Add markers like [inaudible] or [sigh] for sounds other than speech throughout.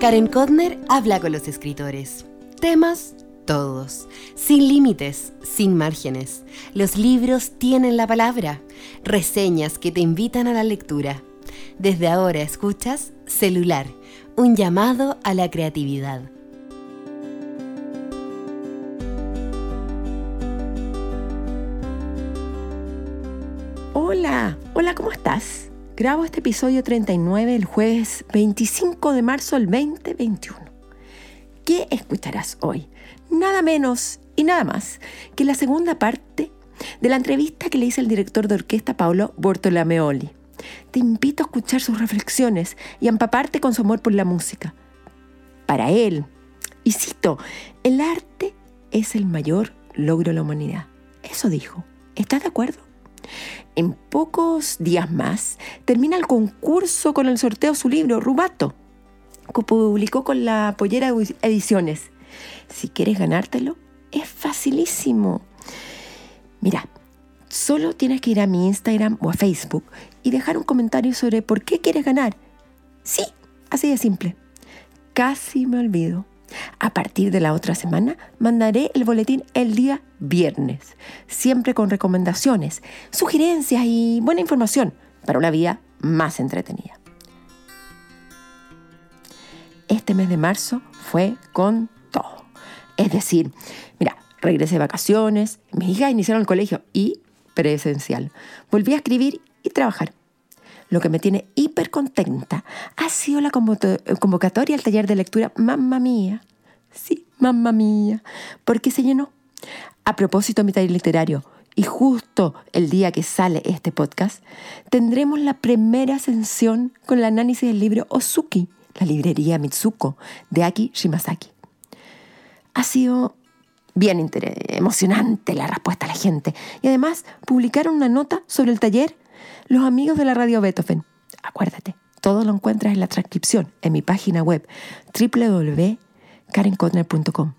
Karen Kodner habla con los escritores. Temas todos, sin límites, sin márgenes. Los libros tienen la palabra, reseñas que te invitan a la lectura. Desde ahora escuchas Celular, un llamado a la creatividad. Hola, hola, ¿cómo estás? Grabo este episodio 39 el jueves 25 de marzo del 2021. ¿Qué escucharás hoy? Nada menos y nada más que la segunda parte de la entrevista que le hice al director de orquesta Paolo Bortolameoli. Te invito a escuchar sus reflexiones y empaparte con su amor por la música. Para él, y cito, el arte es el mayor logro de la humanidad. Eso dijo. ¿Estás de acuerdo? En pocos días más termina el concurso con el sorteo de su libro, Rubato, que publicó con la Pollera Ediciones. Si quieres ganártelo, es facilísimo. Mira, solo tienes que ir a mi Instagram o a Facebook y dejar un comentario sobre por qué quieres ganar. Sí, así de simple. Casi me olvido. A partir de la otra semana mandaré el boletín el día viernes, siempre con recomendaciones, sugerencias y buena información para una vida más entretenida. Este mes de marzo fue con todo. Es decir, mira, regresé de vacaciones, mis hijas iniciaron el colegio y presencial. Volví a escribir y trabajar. Lo que me tiene hiper contenta ha sido la convocatoria al taller de lectura Mamma Mía. Sí, Mamma Mía, porque se llenó. A propósito de mi taller literario, y justo el día que sale este podcast, tendremos la primera ascensión con el análisis del libro Ozuki, la librería Mitsuko, de Aki Shimazaki. Ha sido bien emocionante la respuesta a la gente. Y además publicaron una nota sobre el taller los amigos de la radio Beethoven. Acuérdate, todo lo encuentras en la transcripción en mi página web www.karenkotner.com.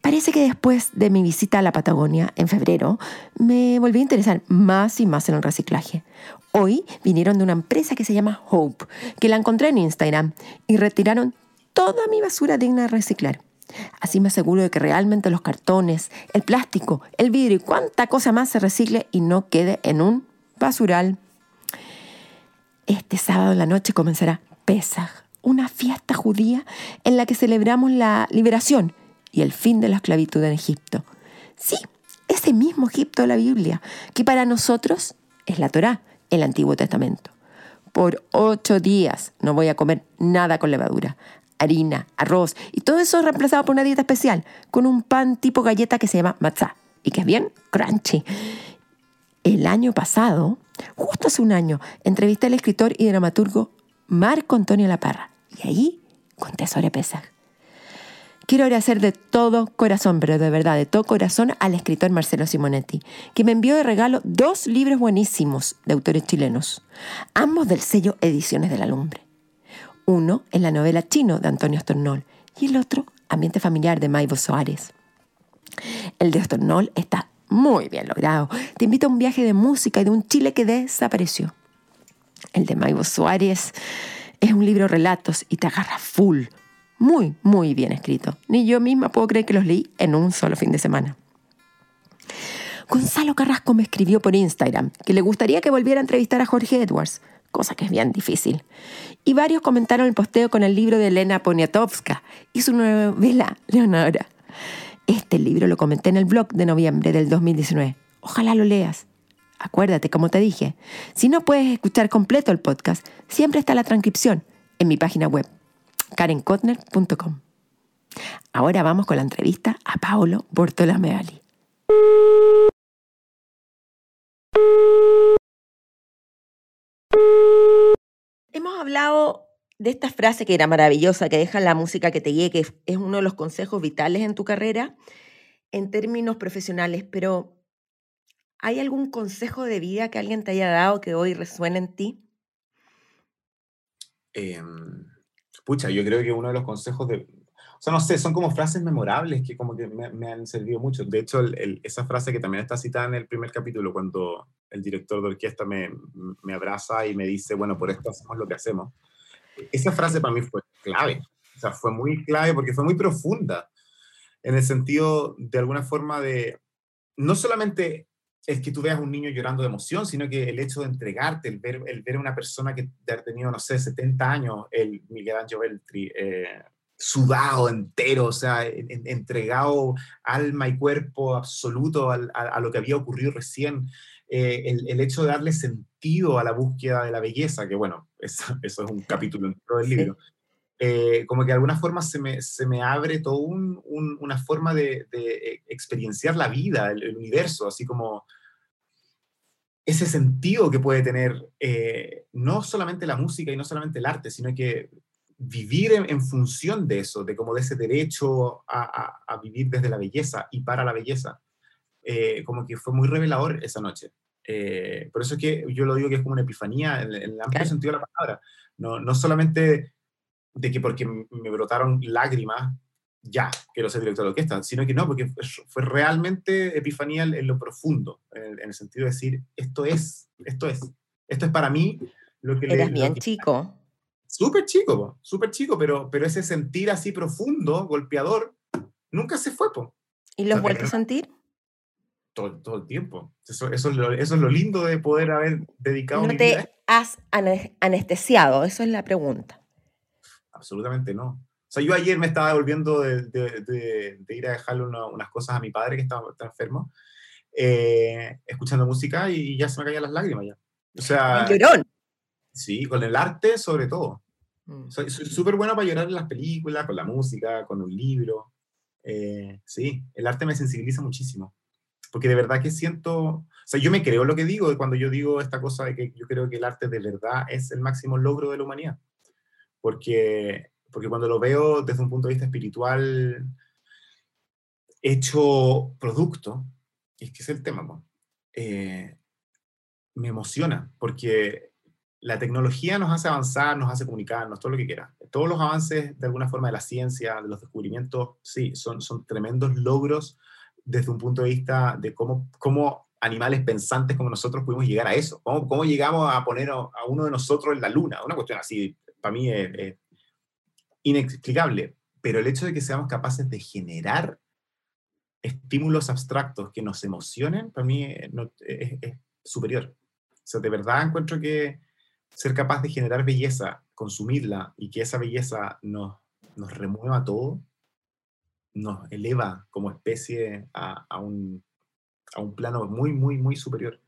Parece que después de mi visita a la Patagonia en febrero, me volví a interesar más y más en el reciclaje. Hoy vinieron de una empresa que se llama Hope, que la encontré en Instagram, y retiraron toda mi basura digna de reciclar. Así me aseguro de que realmente los cartones, el plástico, el vidrio y cuánta cosa más se recicle y no quede en un basural. Este sábado en la noche comenzará Pesach, una fiesta judía en la que celebramos la liberación y el fin de la esclavitud en Egipto. Sí, ese mismo Egipto de la Biblia, que para nosotros es la Torá, el Antiguo Testamento. Por ocho días no voy a comer nada con levadura, harina, arroz y todo eso reemplazado por una dieta especial, con un pan tipo galleta que se llama matzah y que es bien crunchy. El año pasado, justo hace un año, entrevisté al escritor y dramaturgo Marco Antonio Laparra y ahí conté sobre Pesach. Quiero agradecer de todo corazón, pero de verdad, de todo corazón al escritor Marcelo Simonetti, que me envió de regalo dos libros buenísimos de autores chilenos, ambos del sello Ediciones de la Lumbre. Uno es la novela Chino de Antonio Stornol y el otro Ambiente Familiar de Maivo Soares. El de Stornol está muy bien logrado. Te invito a un viaje de música y de un Chile que desapareció. El de Maivo Suárez es un libro relatos y te agarra full. Muy, muy bien escrito. Ni yo misma puedo creer que los leí en un solo fin de semana. Gonzalo Carrasco me escribió por Instagram que le gustaría que volviera a entrevistar a Jorge Edwards cosa que es bien difícil. Y varios comentaron el posteo con el libro de Elena Poniatowska y su novela Leonora. Este libro lo comenté en el blog de noviembre del 2019. Ojalá lo leas. Acuérdate, como te dije, si no puedes escuchar completo el podcast, siempre está la transcripción en mi página web, karenkotner.com. Ahora vamos con la entrevista a Paolo Bortolameali. Hemos hablado de esta frase que era maravillosa, que deja la música que te guíe, que es uno de los consejos vitales en tu carrera en términos profesionales, pero ¿hay algún consejo de vida que alguien te haya dado que hoy resuene en ti? Em, pucha, yo creo que uno de los consejos de, sea, no sé, son como frases memorables que como que me, han servido mucho. De hecho, esa frase que también está citada en el primer capítulo, cuando el director de orquesta me, me, abraza y me dice, bueno, por esto hacemos lo que hacemos, esa frase para mí fue clave. O sea, fue muy clave porque fue muy profunda en el sentido, de alguna forma, de no solamente es que tú veas un niño llorando de emoción, sino que el hecho de entregarte, el ver, el ver a una persona que ha tenido, no sé, 70 años, el Miguel Ángel Beltri, eh, sudado entero, o sea, entregado alma y cuerpo absoluto a, lo que había ocurrido recién, eh, el, hecho de darle sentido a la búsqueda de la belleza, que bueno, [laughs] eso, eso es un capítulo dentro del libro, eh, como que de alguna forma se me, se me abre toda un, una forma de, de, experienciar la vida, el, universo, así como ese sentido que puede tener eh, no solamente la música y no solamente el arte, sino que vivir en, función de eso, de como de ese derecho a, a, vivir desde la belleza y para la belleza, eh, como que fue muy revelador esa noche. por eso es que yo lo digo que es como una epifanía en, el amplio sentido de la palabra. No, no solamente de que porque me brotaron lágrimas, ya quiero ser director de orquesta, sino que no, porque fue realmente epifanía en lo profundo, en el, sentido de decir, esto es, esto es, esto es para mí lo que... Eras bien chico. Súper chico, súper chico, pero, pero ese sentir así profundo, golpeador, nunca se fue. Po. ¿Y los vuelto a sentir? Todo, todo, el tiempo. Eso, eso, es lo, eso es lo lindo de poder haber dedicado... No te has anestesiado, eso es la pregunta absolutamente no. O sea, yo ayer me estaba volviendo de, de, ir a dejarle unas cosas a mi padre que estaba, enfermo, eh, escuchando música y ya se me caían las lágrimas ya. O sea... Llorón. Sí, con el arte sobre todo. Mm. Soy súper bueno para llorar en las películas, con la música, con un libro. Eh, sí, el arte me sensibiliza muchísimo. Porque de verdad que siento, o sea, yo me creo lo que digo cuando yo digo esta cosa de que yo creo que el arte de verdad es el máximo logro de la humanidad porque, porque cuando lo veo desde un punto de vista espiritual, hecho producto, es que es el tema, eh, me emociona, porque la tecnología nos hace avanzar, nos hace comunicarnos, todo lo que quiera. Todos los avances, de alguna forma, de la ciencia, de los descubrimientos, sí, son, son tremendos logros desde un punto de vista de cómo, cómo animales pensantes como nosotros pudimos llegar a eso. ¿Cómo, cómo llegamos a poner a, uno de nosotros en la luna? Una cuestión así para mí es, inexplicable, pero el hecho de que seamos capaces de generar estímulos abstractos que nos emocionen, para mí es, superior. O sea, de verdad encuentro que ser capaz de generar belleza, consumirla y que esa belleza nos, nos remueva todo, nos eleva como especie a, un, a un plano muy, muy, muy superior.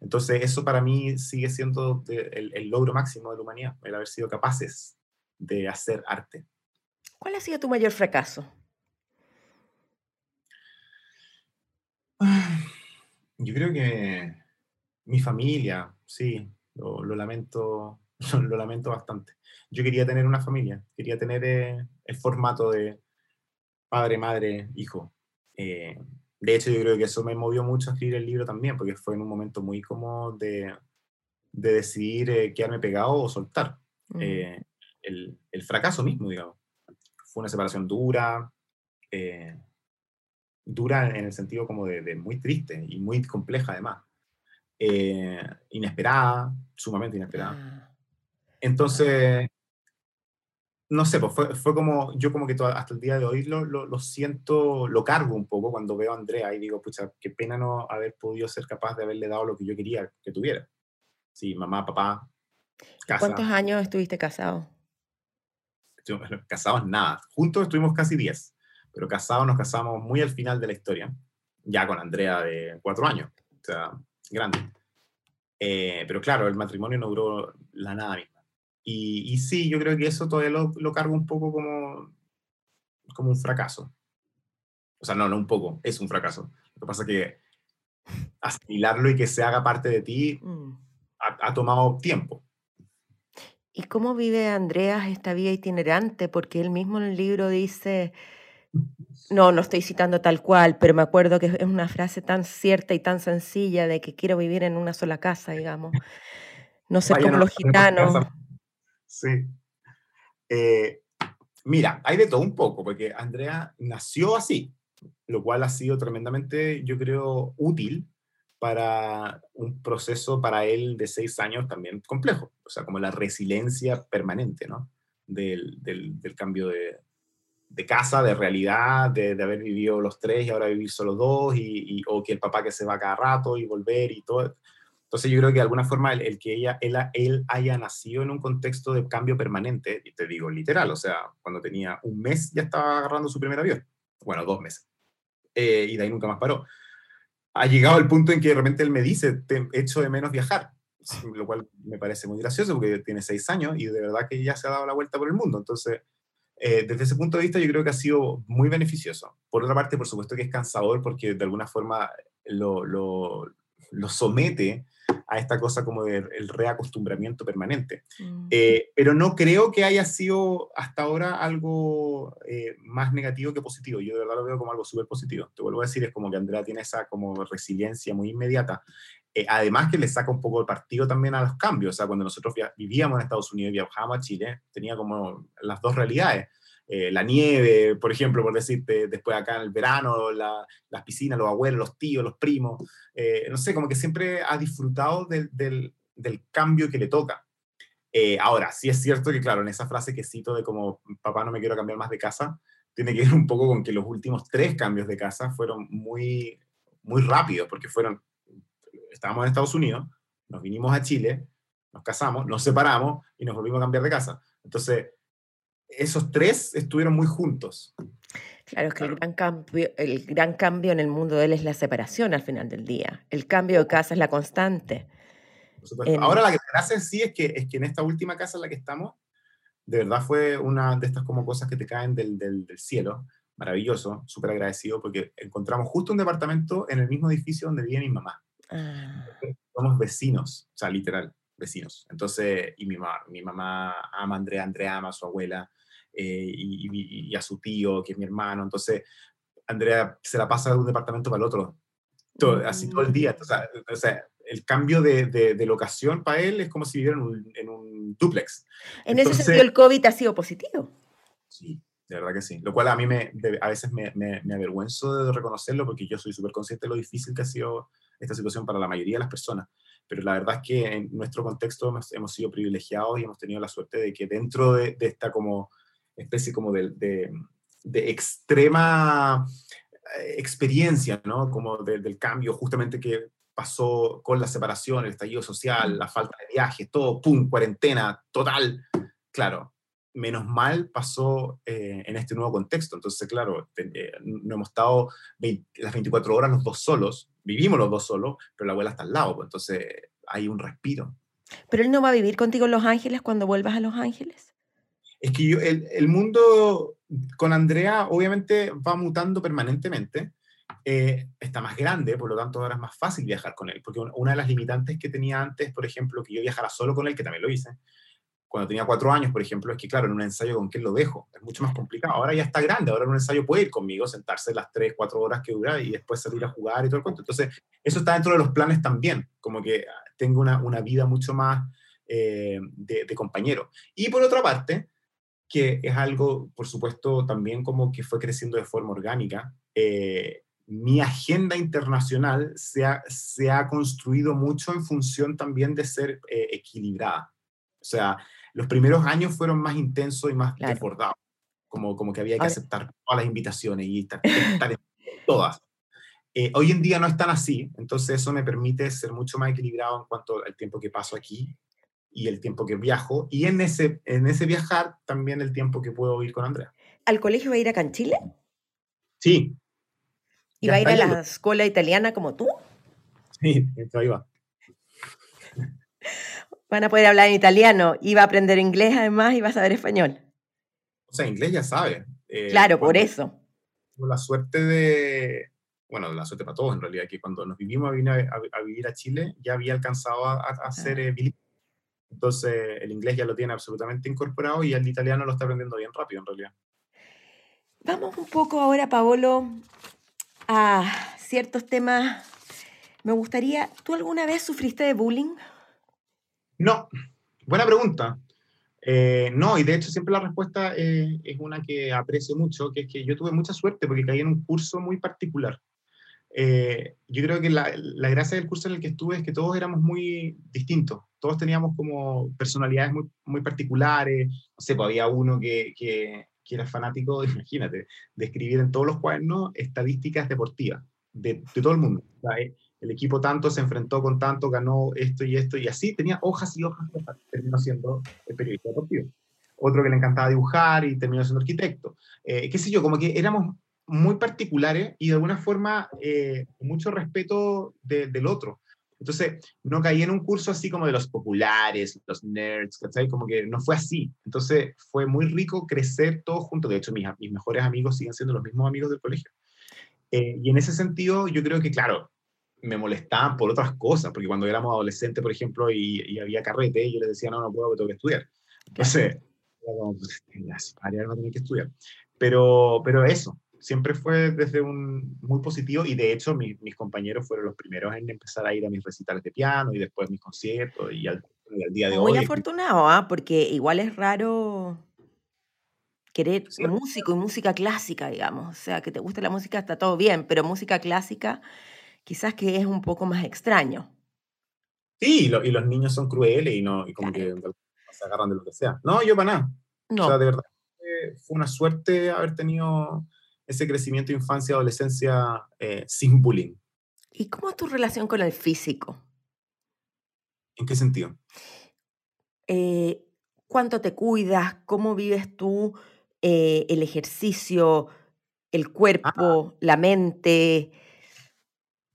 Entonces, eso para mí sigue siendo el, logro máximo de la humanidad, el haber sido capaces de hacer arte. ¿Cuál ha sido tu mayor fracaso? Yo creo que mi familia, sí, lo, lamento, [laughs] lo, lamento bastante. Yo quería tener una familia, quería tener eh, el formato de padre, madre, hijo. Eh, de hecho, yo creo que eso me movió mucho a escribir el libro también, porque fue en un momento muy como de, de decidir eh, quedarme pegado o soltar. Mm. Eh, el, el, fracaso mismo, digamos. Fue una separación dura, eh, dura en el sentido como de, de, muy triste y muy compleja además. Inesperada, sumamente inesperada. Ah. Entonces, no sé, pues fue, fue, como, yo como que hasta el día de hoy lo, lo, siento, lo cargo un poco cuando veo a Andrea y digo, pucha, qué pena no haber podido ser capaz de haberle dado lo que yo quería que tuviera. Sí, mamá, papá, casa. ¿Cuántos años estuviste casado? Estuvimos casados nada. Juntos estuvimos casi 10, pero casados nos casamos muy al final de la historia, ya con Andrea de cuatro años, o sea, grande. Eh, pero claro, el matrimonio no duró la nada misma. Y, sí, yo creo que eso todavía lo, lo, cargo un poco como, como un fracaso. O sea, no, no un poco, es un fracaso. Lo que pasa es que asimilarlo y que se haga parte de ti mm. ha, tomado tiempo. ¿Y cómo vive Andreas esta vida itinerante? Porque él mismo en el libro dice, no, no estoy citando tal cual, pero me acuerdo que es una frase tan cierta y tan sencilla de que quiero vivir en una sola casa, digamos. No sé como los gitanos. Sí. Eh, mira, hay de todo un poco, porque Andrea nació así, lo cual ha sido tremendamente, yo creo, útil para un proceso para él de seis años también complejo, o sea, como la resiliencia permanente, ¿no? del, del, cambio de, de, casa, de realidad, de, de, haber vivido los tres y ahora vivir solo dos, y, o que el papá que se va cada rato y volver y todo. Entonces yo creo que de alguna forma el, que ella, él, él, haya nacido en un contexto de cambio permanente, y te digo literal, o sea, cuando tenía un mes ya estaba agarrando su primer avión, bueno, dos meses, eh, y de ahí nunca más paró. Ha llegado el punto en que de repente él me dice, te echo de menos viajar, lo cual me parece muy gracioso porque tiene seis años y de verdad que ya se ha dado la vuelta por el mundo. Entonces, eh, desde ese punto de vista yo creo que ha sido muy beneficioso. Por otra parte, por supuesto que es cansador porque de alguna forma lo, lo, lo somete a esta cosa como del el reacostumbramiento permanente. Mm. Eh, pero no creo que haya sido hasta ahora algo eh, más negativo que positivo. Yo de verdad lo veo como algo súper positivo. Te vuelvo a decir, es como que Andrea tiene esa como resiliencia muy inmediata. Eh, además que le saca un poco el partido también a los cambios. O sea, cuando nosotros vivíamos en Estados Unidos y viajábamos a Chile, tenía como las dos realidades. Eh, la nieve, por ejemplo, por decirte, después acá en el verano, las piscinas, los abuelos, los tíos, los primos, eh, no sé, como que siempre ha disfrutado del, del, cambio que le toca. Eh, ahora, sí es cierto que, claro, en esa frase que cito de como, papá, no me quiero cambiar más de casa, tiene que ver un poco con que los últimos tres cambios de casa fueron muy, muy rápidos, porque fueron, estábamos en Estados Unidos, nos vinimos a Chile, nos casamos, nos separamos y nos volvimos a cambiar de casa. Entonces, esos tres estuvieron muy juntos. Claro, es que El, gran cambio, el gran cambio en el mundo de él es la separación al final del día. El cambio de casa es la constante. Ahora la te hace sí es que, es que en esta última casa en la que estamos, de verdad fue una de estas como cosas que te caen del, del, cielo. Maravilloso, súper agradecido porque encontramos justo un departamento en el mismo edificio donde vive mi mamá. Ah. Somos vecinos, o sea, literal, vecinos. Entonces, y mi, mamá, mi mamá ama a Andrea, Andrea ama a su abuela. Eh, y, a su tío, que es mi hermano. Entonces, Andrea se la pasa de un departamento para el otro, todo, así todo el día. O sea, el cambio de, de, locación para él es como si viviera en un, en un duplex. En ese sentido, el COVID ha sido positivo. Sí, de verdad que sí. Lo cual a mí me, a veces me, me, me, avergüenzo de reconocerlo porque yo soy súper consciente de lo difícil que ha sido esta situación para la mayoría de las personas. Pero la verdad es que en nuestro contexto hemos, hemos sido privilegiados y hemos tenido la suerte de que dentro de, de esta como especie como de, de, extrema eh, experiencia, ¿no? Como del cambio justamente que pasó con la separación, el estallido social, la falta de viajes, todo, pum, cuarentena, total. Claro, menos mal pasó eh, en este nuevo contexto. Entonces, claro, eh, no hemos estado las 24 horas los dos solos, vivimos los dos solos, pero la abuela está al lado, pues, entonces hay un respiro. ¿Pero él no va a vivir contigo en Los Ángeles cuando vuelvas a Los Ángeles? es que el, el, mundo con Andrea obviamente va mutando permanentemente. Eh, está más grande, por lo tanto ahora es más fácil viajar con él, porque una de las limitantes que tenía antes, por ejemplo, que yo viajara solo con él, que también lo hice, cuando tenía cuatro años, por ejemplo, es que claro, en un ensayo con quién lo dejo, es mucho más complicado. Ahora ya está grande, ahora en un ensayo puede ir conmigo, sentarse las tres, cuatro horas que dura y después salir a jugar y todo el cuento. Entonces, eso está dentro de los planes también, como que tengo una, una vida mucho más eh, de, de compañero. Y por otra parte, que es algo, por supuesto, también como que fue creciendo de forma orgánica. Eh, mi agenda internacional se ha, se ha, construido mucho en función también de ser eh, equilibrada. O sea, los primeros años fueron más intensos y más desbordados, como, como que había que aceptar todas las invitaciones y estar, estar en todas. Eh, hoy en día no es tan así, entonces eso me permite ser mucho más equilibrado en cuanto al tiempo que paso aquí y el tiempo que viajo, y en ese, en ese viajar también el tiempo que puedo ir con Andrea. ¿Al colegio va a ir acá en Chile? Sí. ¿Y va a ir a la escuela italiana como tú? Sí, ahí va. [laughs] Van a poder hablar en italiano y va a aprender inglés además y va a saber español. O sea, inglés ya sabe. Eh, claro, por eso. La suerte de, bueno, la suerte para todos en realidad, que cuando nos vivimos a, vivir a Chile ya había alcanzado a, a, ser eh, entonces, el inglés ya lo tiene absolutamente incorporado y el italiano lo está aprendiendo bien rápido, en realidad. Vamos un poco ahora, Paolo, a ciertos temas. Me gustaría, ¿tú alguna vez sufriste de bullying? No, buena pregunta. Eh, no, y de hecho siempre la respuesta eh, es una que aprecio mucho, que es que yo tuve mucha suerte porque caí en un curso muy particular. eh, yo creo que la, gracia del curso en el que estuve es que todos éramos muy distintos, todos teníamos como personalidades muy, muy particulares, no sé, pues había uno que, que, era fanático, [laughs] imagínate, de escribir en todos los cuadernos estadísticas deportivas de, todo el mundo. El equipo tanto se enfrentó con tanto, ganó esto y esto, y así tenía hojas y hojas, terminó siendo el periodista deportivo. Otro que le encantaba dibujar y terminó siendo arquitecto. Eh, qué sé yo, como que éramos muy particulares y de alguna forma eh, mucho respeto del otro. Entonces, no caí en un curso así como de los populares, los nerds, ¿cachai? Como que no fue así. Entonces, fue muy rico crecer todos juntos. De hecho, mis, mejores amigos siguen siendo los mismos amigos del colegio. Eh, y en ese sentido, yo creo que, claro, me molestaban por otras cosas, porque cuando éramos adolescentes, por ejemplo, y, y había carrete, yo les decía, no, no puedo, tengo que estudiar. Entonces, como, pues, no tengo que estudiar. Pero, pero eso, siempre fue desde un muy positivo y de hecho mis compañeros fueron los primeros en empezar a ir a mis recitales de piano y después mis conciertos y al, día de hoy. Muy afortunado, ¿ah? porque igual es raro querer músico y música clásica, digamos. O sea, que te guste la música está todo bien, pero música clásica quizás que es un poco más extraño. Sí, y, los niños son crueles y, no, y como que se agarran de lo que sea. No, yo para nada. No. O sea, de verdad, fue una suerte haber tenido ese crecimiento, infancia, adolescencia eh, sin bullying. ¿Y cómo es tu relación con el físico? ¿En qué sentido? Eh, ¿Cuánto te cuidas? ¿Cómo vives tú eh, el ejercicio, el ah. cuerpo, la mente?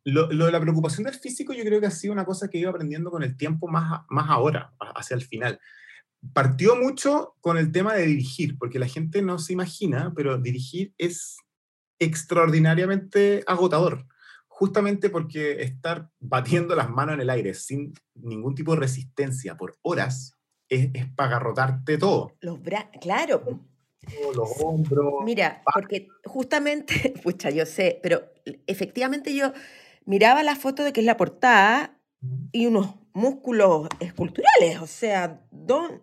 Lo, de la preocupación del físico yo creo que ha sido una cosa que ido aprendiendo con el tiempo más, más ahora, hacia el final partió mucho con el tema de dirigir, porque la gente no se imagina, pero dirigir es extraordinariamente agotador, justamente porque estar batiendo las manos en el aire sin ningún tipo de resistencia por horas es, es para agarrotarte todo. Los claro. Los hombros. Mira, porque justamente, [laughs] pucha, yo sé, pero efectivamente yo miraba la foto de que es la portada y unos músculos esculturales, o sea, don,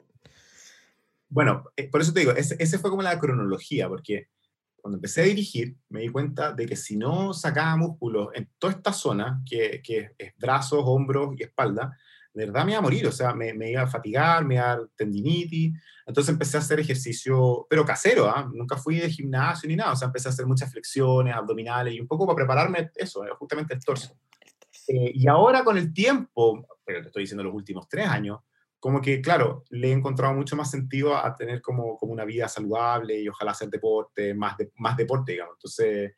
bueno, eh, por eso te digo, ese, ese, fue como la cronología, porque cuando empecé a dirigir me di cuenta de que si no sacaba músculos en toda esta zona, que, que es brazos, hombros y espalda, de verdad me iba a morir, o sea, me, me iba a fatigar, me iba a dar tendinitis. Entonces empecé a hacer ejercicio, pero casero, ¿ah? nunca fui de gimnasio ni nada, o sea, empecé a hacer muchas flexiones, abdominales y un poco para prepararme eso, eh, justamente el torso. Eh, y ahora con el tiempo, pero te estoy diciendo los últimos tres años, como que, claro, le he encontrado mucho más sentido a tener como, como una vida saludable y ojalá hacer deporte, más, más deporte, digamos. Entonces,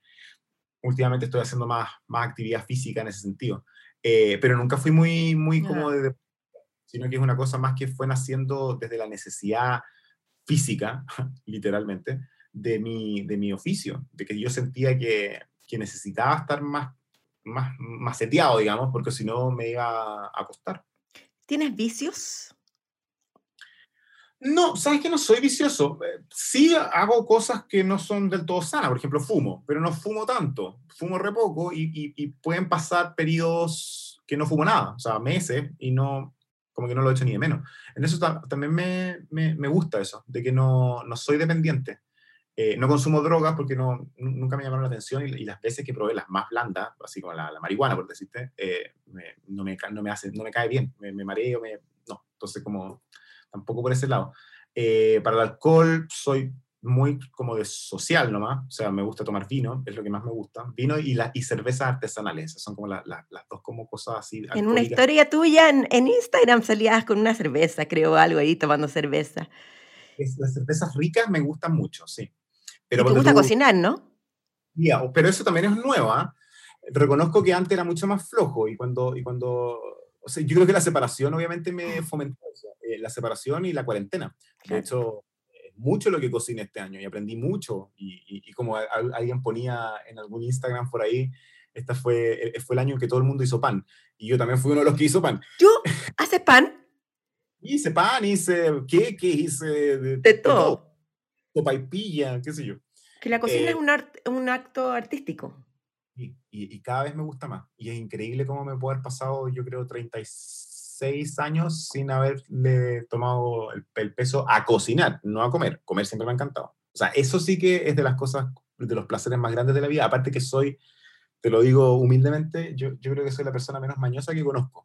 últimamente estoy haciendo más, más actividad física en ese sentido. Eh, pero nunca fui muy, muy como de sino que es una cosa más que fue naciendo desde la necesidad física, [laughs] literalmente, de mi, de mi oficio, de que yo sentía que, que necesitaba estar más, más, más seteado, digamos, porque si no me iba a costar. ¿Tienes vicios? No, sabes que no soy vicioso. Eh, sí hago cosas que no son del todo sanas. Por ejemplo, fumo, pero no fumo tanto. Fumo re poco y, pueden pasar periodos que no fumo nada, o sea, meses y no, como que no lo he hecho ni de menos. En eso también me, me, gusta eso, de que no, no soy dependiente. Eh, no consumo drogas porque no, nunca me llamaron la atención y, las veces que probé las más blandas, así como la, marihuana, por decirte, eh, no, me, no, me hace, no me cae bien, me, me mareo, me, no. Entonces, como tampoco por ese lado. Eh, para el alcohol soy muy como de social nomás, o sea, me gusta tomar vino, es lo que más me gusta, vino y, la, y cervezas artesanales, esas son como las dos como cosas así. En una historia tuya en, en, Instagram salías con una cerveza, creo, algo ahí, tomando cerveza. las cervezas ricas me gustan mucho, sí. Pero te gusta cocinar, ¿no? pero eso también es nuevo. ¿ah? Reconozco que antes era mucho más flojo y cuando, y cuando o sea, yo creo que la separación obviamente me fomentó eso, eh, la separación y la cuarentena. De hecho, mucho lo que cociné este año y aprendí mucho. Y, y, como alguien ponía en algún Instagram por ahí, este fue, eh, fue el año en que todo el mundo hizo pan. Y yo también fui uno de los que hizo pan. ¿Tú haces pan? [laughs] hice pan, hice qué hice de, de todo pilla, qué sé yo. Que la cocina es eh un, un acto artístico. Y, y, cada vez me gusta más. Y es increíble cómo me puedo haber pasado, yo creo, 36 años sin haberle tomado el, peso a cocinar, no a comer. Comer siempre me ha encantado. O sea, eso sí que es de las cosas, de los placeres más grandes de la vida. Aparte que soy te lo digo humildemente, yo, yo creo que soy la persona menos mañosa que conozco.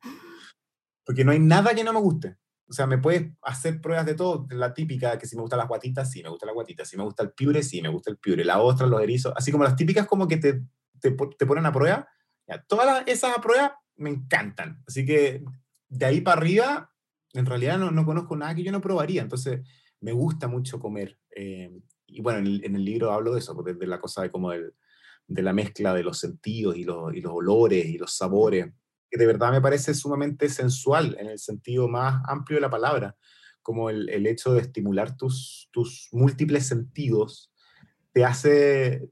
Porque no hay nada que no me guste. O sea, me puedes hacer pruebas de todo, la típica, que si me gustan las guatitas, sí, me gusta la guatita, si me gusta el piure, sí, me gusta el piure, la ostra, los erizos, así como las típicas como que te, te, te ponen a prueba, ya, todas esas a prueba me encantan. Así que de ahí para arriba, en realidad no, no conozco nada que yo no probaría, entonces me gusta mucho comer. Eh, y bueno, en el, libro hablo de eso, pues, de, la cosa de de la mezcla de los sentidos y los, y los olores y los sabores que de verdad me parece sumamente sensual en el sentido más amplio de la palabra, como el, el hecho de estimular tus, tus múltiples sentidos te hace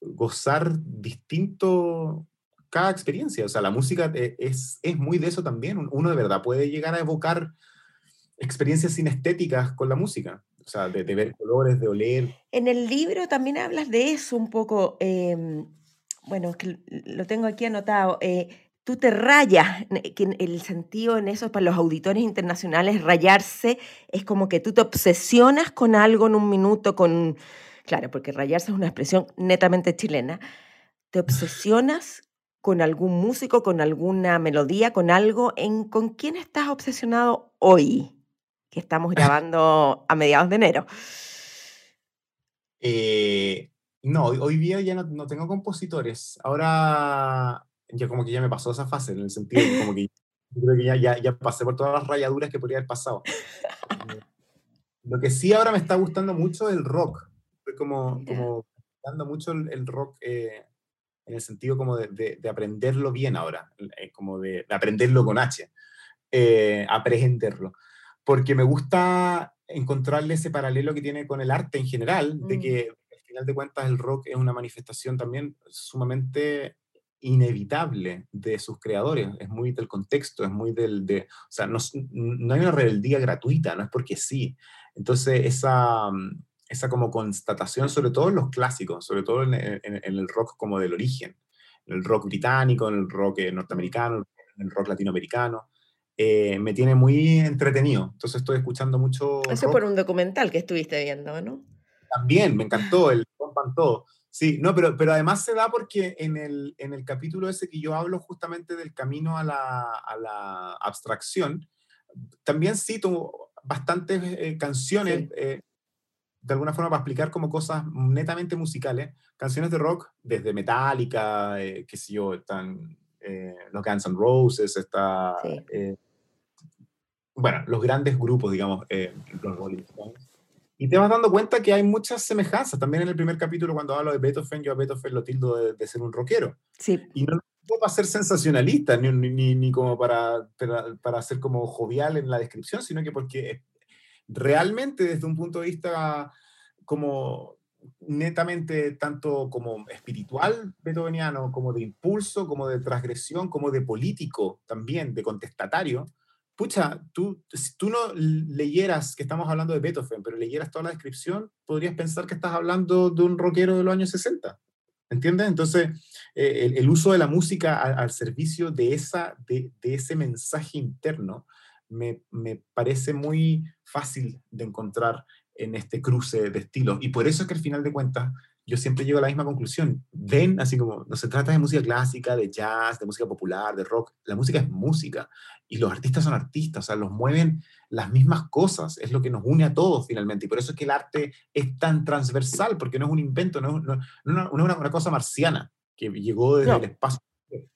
gozar distinto cada experiencia. O sea, la música e, es, es muy de eso también. Uno de verdad puede llegar a evocar experiencias sinestéticas con la música. O sea, de, de ver colores, de oler. En el libro también hablas de eso un poco. Eh, bueno, es que lo tengo aquí anotado. Eh, tú te rayas, que el sentido en eso para los auditores internacionales, rayarse es como que tú te obsesionas con algo en un minuto, con, claro, porque rayarse es una expresión netamente chilena, te [laughs] obsesionas con algún músico, con alguna melodía, con algo, en con quién estás obsesionado hoy, que estamos [laughs] grabando a mediados de enero. Eh, no, hoy día ya no, no tengo compositores. Ahora ya como que ya me pasó esa fase, en el sentido de como que [laughs] creo que ya, ya, ya pasé por todas las rayaduras que podría haber pasado. Lo que sí ahora me está gustando mucho es el rock. Estoy como, como dando mucho el, el rock eh, en el sentido como de, de, de aprenderlo bien ahora, eh, como de, de, aprenderlo con H, eh, aprenderlo. Porque me gusta encontrarle ese paralelo que tiene con el arte en general, de que al final de cuentas el rock es una manifestación también sumamente inevitable de sus creadores, es muy del contexto, es muy del, de, o sea, no, no hay una rebeldía gratuita, no es porque sí. Entonces, esa, esa como constatación, sobre todo en los clásicos, sobre todo en, en, en, el rock como del origen, en el rock británico, en el rock norteamericano, en el rock latinoamericano, eh, me tiene muy entretenido. Entonces estoy escuchando mucho... Eso rock. por un documental que estuviste viendo, ¿no? También, me encantó, el Rompan Todo. Sí, no, pero, pero además se da porque en el, en el capítulo ese que yo hablo justamente del camino a la, a la abstracción, también cito bastantes eh, canciones, sí. eh, de alguna forma para explicar como cosas netamente musicales, canciones de rock, desde Metallica, eh, qué sé yo, están eh, los Guns N' Roses, está... Sí. Eh, bueno, los grandes grupos, digamos, los Rolling Stones y te vas dando cuenta que hay muchas semejanzas. También en el primer capítulo, cuando hablo de Beethoven, yo a Beethoven lo tildo de, de ser un rockero. Sí. Y no para ser sensacionalista, ni, ni, ni como para, para, para, ser como jovial en la descripción, sino que porque realmente desde un punto de vista como netamente tanto como espiritual beethoveniano, como de impulso, como de transgresión, como de político también, de contestatario, pucha, tú, si tú no leyeras que estamos hablando de Beethoven, pero leyeras toda la descripción, podrías pensar que estás hablando de un rockero de los años 60. ¿Entiendes? Entonces, eh, el, uso de la música al, al servicio de, esa, de, de, ese mensaje interno me, me parece muy fácil de encontrar en este cruce de estilos. Y por eso es que al final de cuentas, yo siempre llego a la misma conclusión. Ven, así como no se trata de música clásica, de jazz, de música popular, de rock. La música es música y los artistas son artistas, o sea, los mueven las mismas cosas, es lo que nos une a todos finalmente. Y por eso es que el arte es tan transversal, porque no es un invento, no es, no, no, no es una, una, cosa marciana que llegó desde el espacio.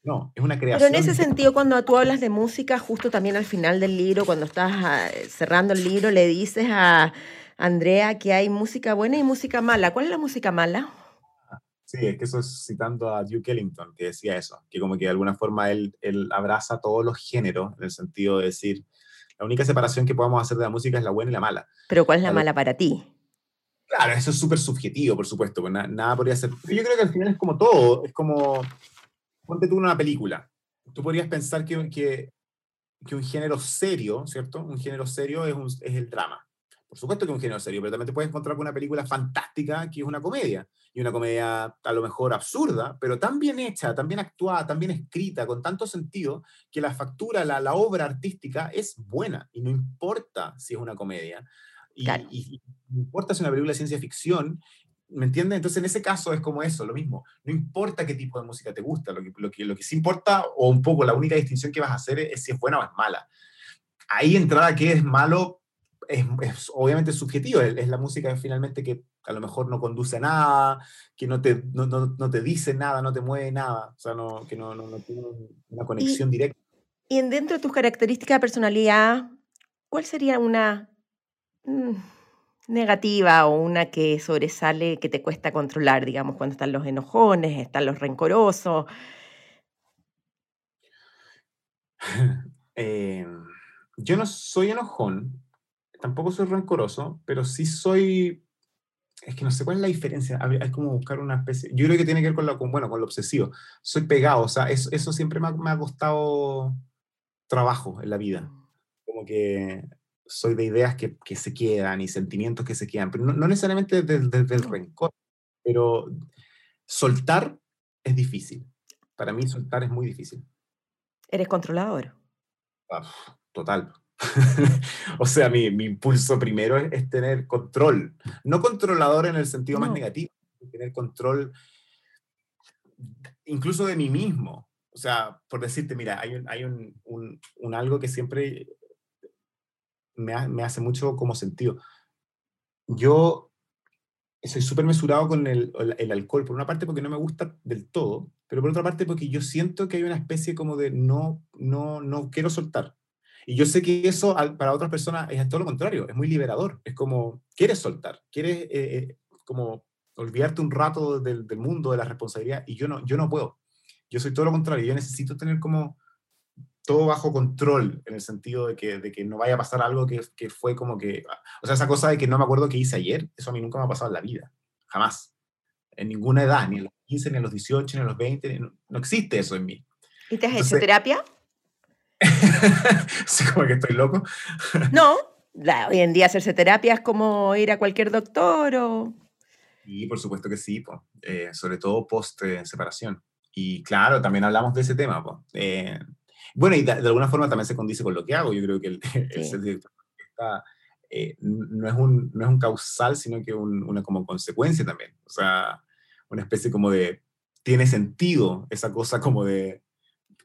No, es una creación. Pero en ese sentido, cuando tú hablas de música, justo también al final del libro, cuando estás ah, cerrando el libro, le dices a Andrea, que hay música buena y música mala. ¿Cuál es la música mala? Sí, es que eso es citando a Duke Ellington, que decía eso, que como que de alguna forma él, él abraza todos los géneros, en el sentido de decir, la única separación que podamos hacer de la música es la buena y la mala. Pero ¿cuál es la, la mala para ti? Claro, eso es súper subjetivo, por supuesto, pues nada podría ser... Yo creo que al final es como todo, es como, ponte tú una película, tú podrías pensar que, que, que un género serio, ¿cierto? Un género serio es, un, es el drama por supuesto que es un género serio, pero también te puedes encontrar con una película fantástica que es una comedia. Y una comedia a lo mejor absurda, pero tan bien hecha, tan bien actuada, tan bien escrita, con tanto sentido, que la factura, la, la obra artística es buena. Y no importa si es una comedia. Y, claro. y, y no importa si es una película de ciencia ficción, ¿Me entiendes? Entonces, en ese caso es como eso, lo mismo. No importa qué tipo de música te gusta, lo que, lo que, lo que sí importa, o un poco la única distinción que vas a hacer es, si es buena o es mala. Ahí entrada que es malo es, es obviamente subjetivo, es, es, la música finalmente que a lo mejor no conduce a nada, que no te, no, no, no te dice nada, no te mueve nada, o sea, no, que no, no, tiene una conexión y, directa. Y dentro de tus características de personalidad, ¿cuál sería una... Mmm, negativa o una que sobresale, que te cuesta controlar, digamos, cuando están los enojones, están los rencorosos? [laughs] Eh, yo no soy enojón, tampoco soy rencoroso, pero sí soy... Es que no sé cuál es la diferencia. Hay como buscar una especie... Yo creo que tiene que ver con lo, con, bueno, con lo obsesivo. Soy pegado, o sea, eso, eso siempre me ha, me ha costado trabajo en la vida. Como que soy de ideas que, que, se quedan y sentimientos que se quedan, pero no, no necesariamente desde, desde el rencor, pero soltar es difícil. Para mí soltar es muy difícil. ¿Eres controlador? Ah, total. [laughs] o sea, mi, mi, impulso primero es, es, tener control. No controlador en el sentido no. más negativo, tener control incluso de mí mismo. O sea, por decirte, mira, hay un, hay un, un, un algo que siempre me, ha, me hace mucho como sentido. Yo soy súper mesurado con el, el, alcohol, por una parte porque no me gusta del todo, pero por otra parte porque yo siento que hay una especie como de no, no, no quiero soltar. Y yo sé que eso para otras personas es todo lo contrario, es muy liberador. Es como, quieres soltar, quieres eh, eh, como olvidarte un rato del, del, mundo, de la responsabilidad, y yo no, yo no puedo. Yo soy todo lo contrario, yo necesito tener como todo bajo control, en el sentido de que, de que no vaya a pasar algo que, que, fue como que, o sea, esa cosa de que no me acuerdo qué hice ayer, eso a mí nunca me ha pasado en la vida, jamás, en ninguna edad, ni a los 15, ni a los 18, ni a los 20, no, no existe eso en mí. ¿Y te has Entonces, hecho terapia? [laughs] sí, como que estoy loco. [laughs] no, la, hoy en día hacerse terapia es como ir a cualquier doctor o... Sí, por supuesto que sí, po. Eh, sobre todo post eh, separación. Y claro, también hablamos de ese tema. Po. Eh, bueno, y de, de, alguna forma también se condice con lo que hago. Yo creo que el, [laughs] sí. el director está, eh, no, es un, no es un causal, sino que un, una como consecuencia también. O sea, una especie como de, tiene sentido esa cosa como de,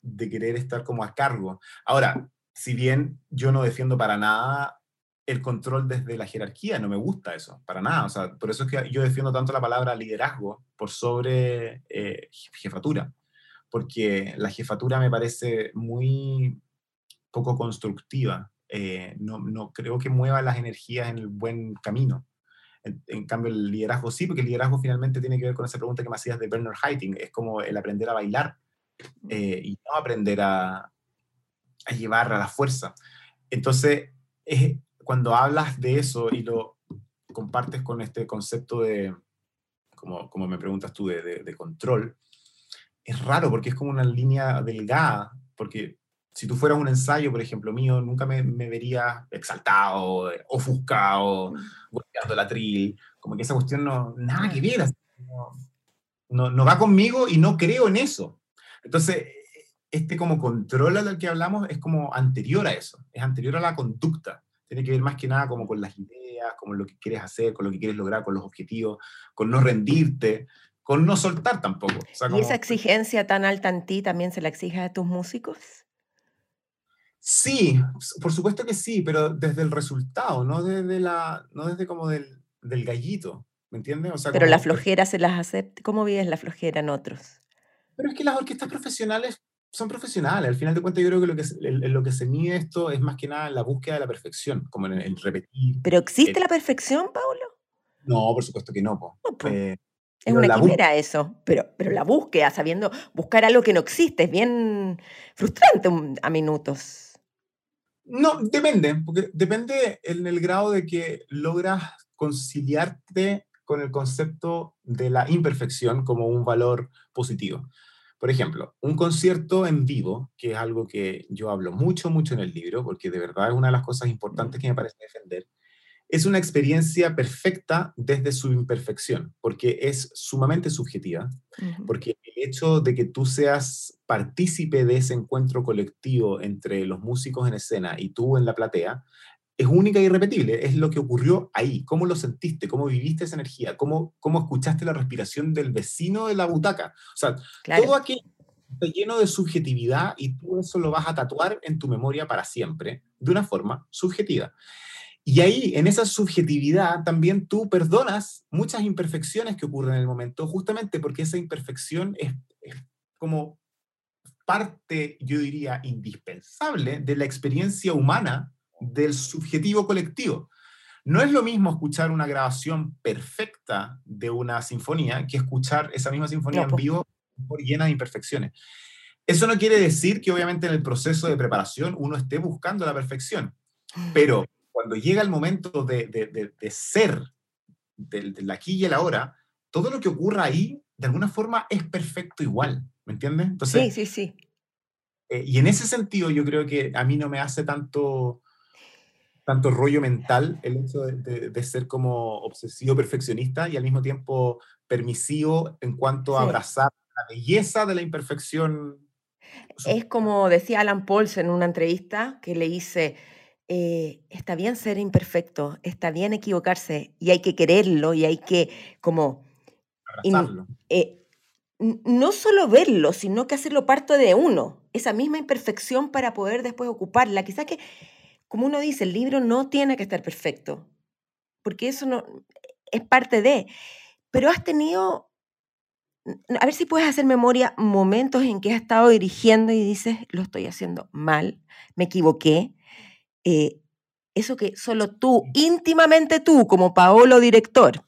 de querer estar como a cargo. Ahora, si bien yo no defiendo para nada el control desde la jerarquía, no me gusta eso, para nada. O sea, por eso es que yo defiendo tanto la palabra liderazgo por sobre eh, jefatura porque la jefatura me parece muy poco constructiva. Eh, no, no, creo que mueva las energías en el buen camino. En, en, cambio, el liderazgo sí, porque el liderazgo finalmente tiene que ver con esa pregunta que me hacías de Bernard Haitink. Es como el aprender a bailar eh, y no aprender a, a, llevar a la fuerza. Entonces, es, cuando hablas de eso y lo compartes con este concepto de, como, como me preguntas tú, de, de, de control, es raro porque es como una línea delgada, porque si tú fueras un ensayo, por ejemplo, mío, nunca me, me verías exaltado, ofuscado, golpeando la tril, como que esa cuestión no, nada que ver, no, no, no, va conmigo y no creo en eso. Entonces, este como control al que hablamos es como anterior a eso, es anterior a la conducta, tiene que ver más que nada como con las ideas, con lo que quieres hacer, con lo que quieres lograr, con los objetivos, con no rendirte, con no soltar tampoco. O sea, como... ¿Y esa exigencia tan alta en ti también se la exige a tus músicos? Sí, por supuesto que sí, pero desde el resultado, no desde, la, no desde como del, del gallito, ¿me entiendes? O sea, pero como, la flojera se las acepta. ¿Cómo vives la flojera en otros? Pero es que las orquestas profesionales son profesionales. Al final de cuentas, yo creo que lo que, lo que se mide esto es más que nada la búsqueda de la perfección, como en, en repetir. ¿Pero existe eh, la perfección, Paulo? No, por supuesto que no. Po. no po. Eh, es una quimera eso, pero, pero la búsqueda, sabiendo buscar algo que no existe, es bien frustrante a minutos. No, depende, porque depende en el grado de que logras conciliarte con el concepto de la imperfección como un valor positivo. Por ejemplo, un concierto en vivo, que es algo que yo hablo mucho, mucho en el libro, porque de verdad es una de las cosas importantes que me parece defender, es una experiencia perfecta desde su imperfección, porque es sumamente subjetiva, uh -huh. porque el hecho de que tú seas partícipe de ese encuentro colectivo entre los músicos en escena y tú en la platea, es única e irrepetible, es lo que ocurrió ahí, cómo lo sentiste, cómo viviste esa energía, cómo, cómo escuchaste la respiración del vecino de la butaca. O sea, todo aquello está lleno de subjetividad y tú eso lo vas a tatuar en tu memoria para siempre, de una forma subjetiva. Y ahí, en esa subjetividad, también tú perdonas muchas imperfecciones que ocurren en el momento, justamente porque esa imperfección es, como parte, yo diría, indispensable de la experiencia humana del subjetivo colectivo. No es lo mismo escuchar una grabación perfecta de una sinfonía que escuchar esa misma sinfonía en vivo llena de imperfecciones. Eso no quiere decir que obviamente en el proceso de preparación uno esté buscando la perfección, pero cuando llega el momento de, de, de, ser, del, la aquí y el ahora, todo lo que ocurra ahí, de alguna forma, es perfecto igual, ¿me entiendes? Entonces, sí, sí, sí. Eh, y en ese sentido yo creo que a mí no me hace tanto, tanto rollo mental el hecho de, ser como obsesivo perfeccionista y al mismo tiempo permisivo en cuanto a abrazar la belleza de la imperfección. Es como decía Alan Pauls en una entrevista que le hice, eh, está bien ser imperfecto, está bien equivocarse y hay que quererlo y hay que como... Eh, no solo verlo, sino que hacerlo parte de uno, esa misma imperfección para poder después ocuparla. Quizás que, como uno dice, el libro no tiene que estar perfecto, porque eso no es parte de... Pero has tenido, a ver si puedes hacer memoria, momentos en que has estado dirigiendo y dices, lo estoy haciendo mal, me equivoqué, eh, eso que solo tú, íntimamente tú, como Paolo director.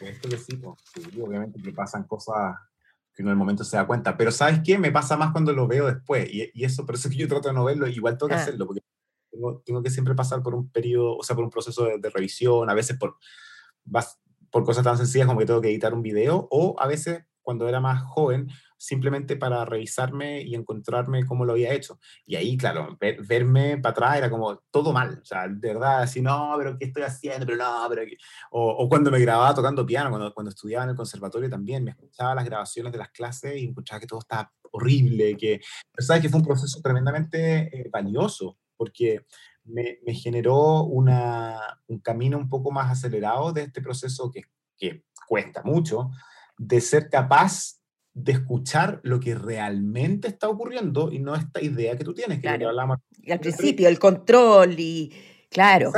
Esto que sí, obviamente que pasan cosas que uno en el momento se da cuenta, pero ¿sabes qué? Me pasa más cuando lo veo después, y, y eso, por eso que yo trato de no verlo, igual tengo que ah. hacerlo, porque tengo, tengo, que siempre pasar por un periodo, o sea, por un proceso de, de revisión, a veces por, por cosas tan sencillas como que tengo que editar un video, o a veces cuando era más joven, simplemente para revisarme y encontrarme cómo lo había hecho. Y ahí, claro, verme para atrás era como todo mal, o sea, de verdad, así, no, pero ¿qué estoy haciendo? Pero no, pero... O, cuando me grababa tocando piano, cuando, cuando estudiaba en el conservatorio también, me escuchaba las grabaciones de las clases y escuchaba que todo estaba horrible, que, pero sabes que fue un proceso tremendamente eh, valioso, porque me, generó un camino un poco más acelerado de este proceso que, que cuesta mucho, de ser capaz de escuchar lo que realmente está ocurriendo y no esta idea que tú tienes. Que hablamos y al principio, el control y, claro.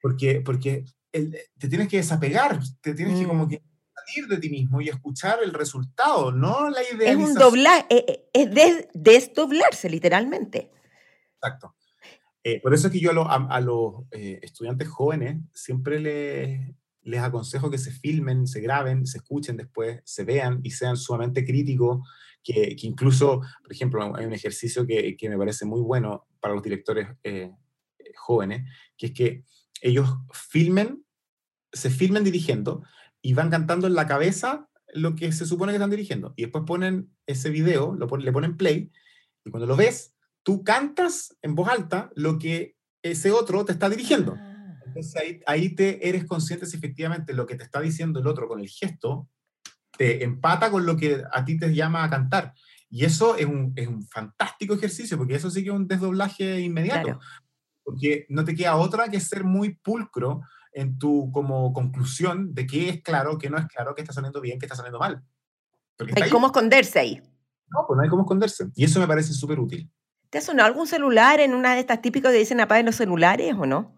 Porque, porque te tienes que desapegar, te tienes que como mm. que salir de ti mismo y escuchar el resultado, no la idea. Es un doblar, eh, eh, es desdoblarse literalmente. Exacto. Eh, por eso es que yo a, los estudiantes jóvenes siempre les, les aconsejo que se filmen, se graben, se escuchen después, se vean y sean sumamente críticos, que, incluso, por ejemplo, hay un ejercicio que, que, me parece muy bueno para los directores eh, jóvenes, que es que ellos filmen, se filmen dirigiendo y van cantando en la cabeza lo que se supone que están dirigiendo. Y después ponen ese video, lo le ponen play, y cuando lo ves, tú cantas en voz alta lo que ese otro te está dirigiendo. Entonces ahí, te eres consciente si efectivamente lo que te está diciendo el otro con el gesto te empata con lo que a ti te llama a cantar. Y eso es un, es un fantástico ejercicio, porque eso sí que es un desdoblaje inmediato. Porque no te queda otra que ser muy pulcro en tu como conclusión de qué es claro, qué no es claro, qué está saliendo bien, qué está saliendo mal. hay cómo esconderse ahí. No, pues no hay cómo esconderse. Y eso me parece súper útil. ¿Te ha sonado algún celular en una de estas típicas que dicen apaguen los celulares o no?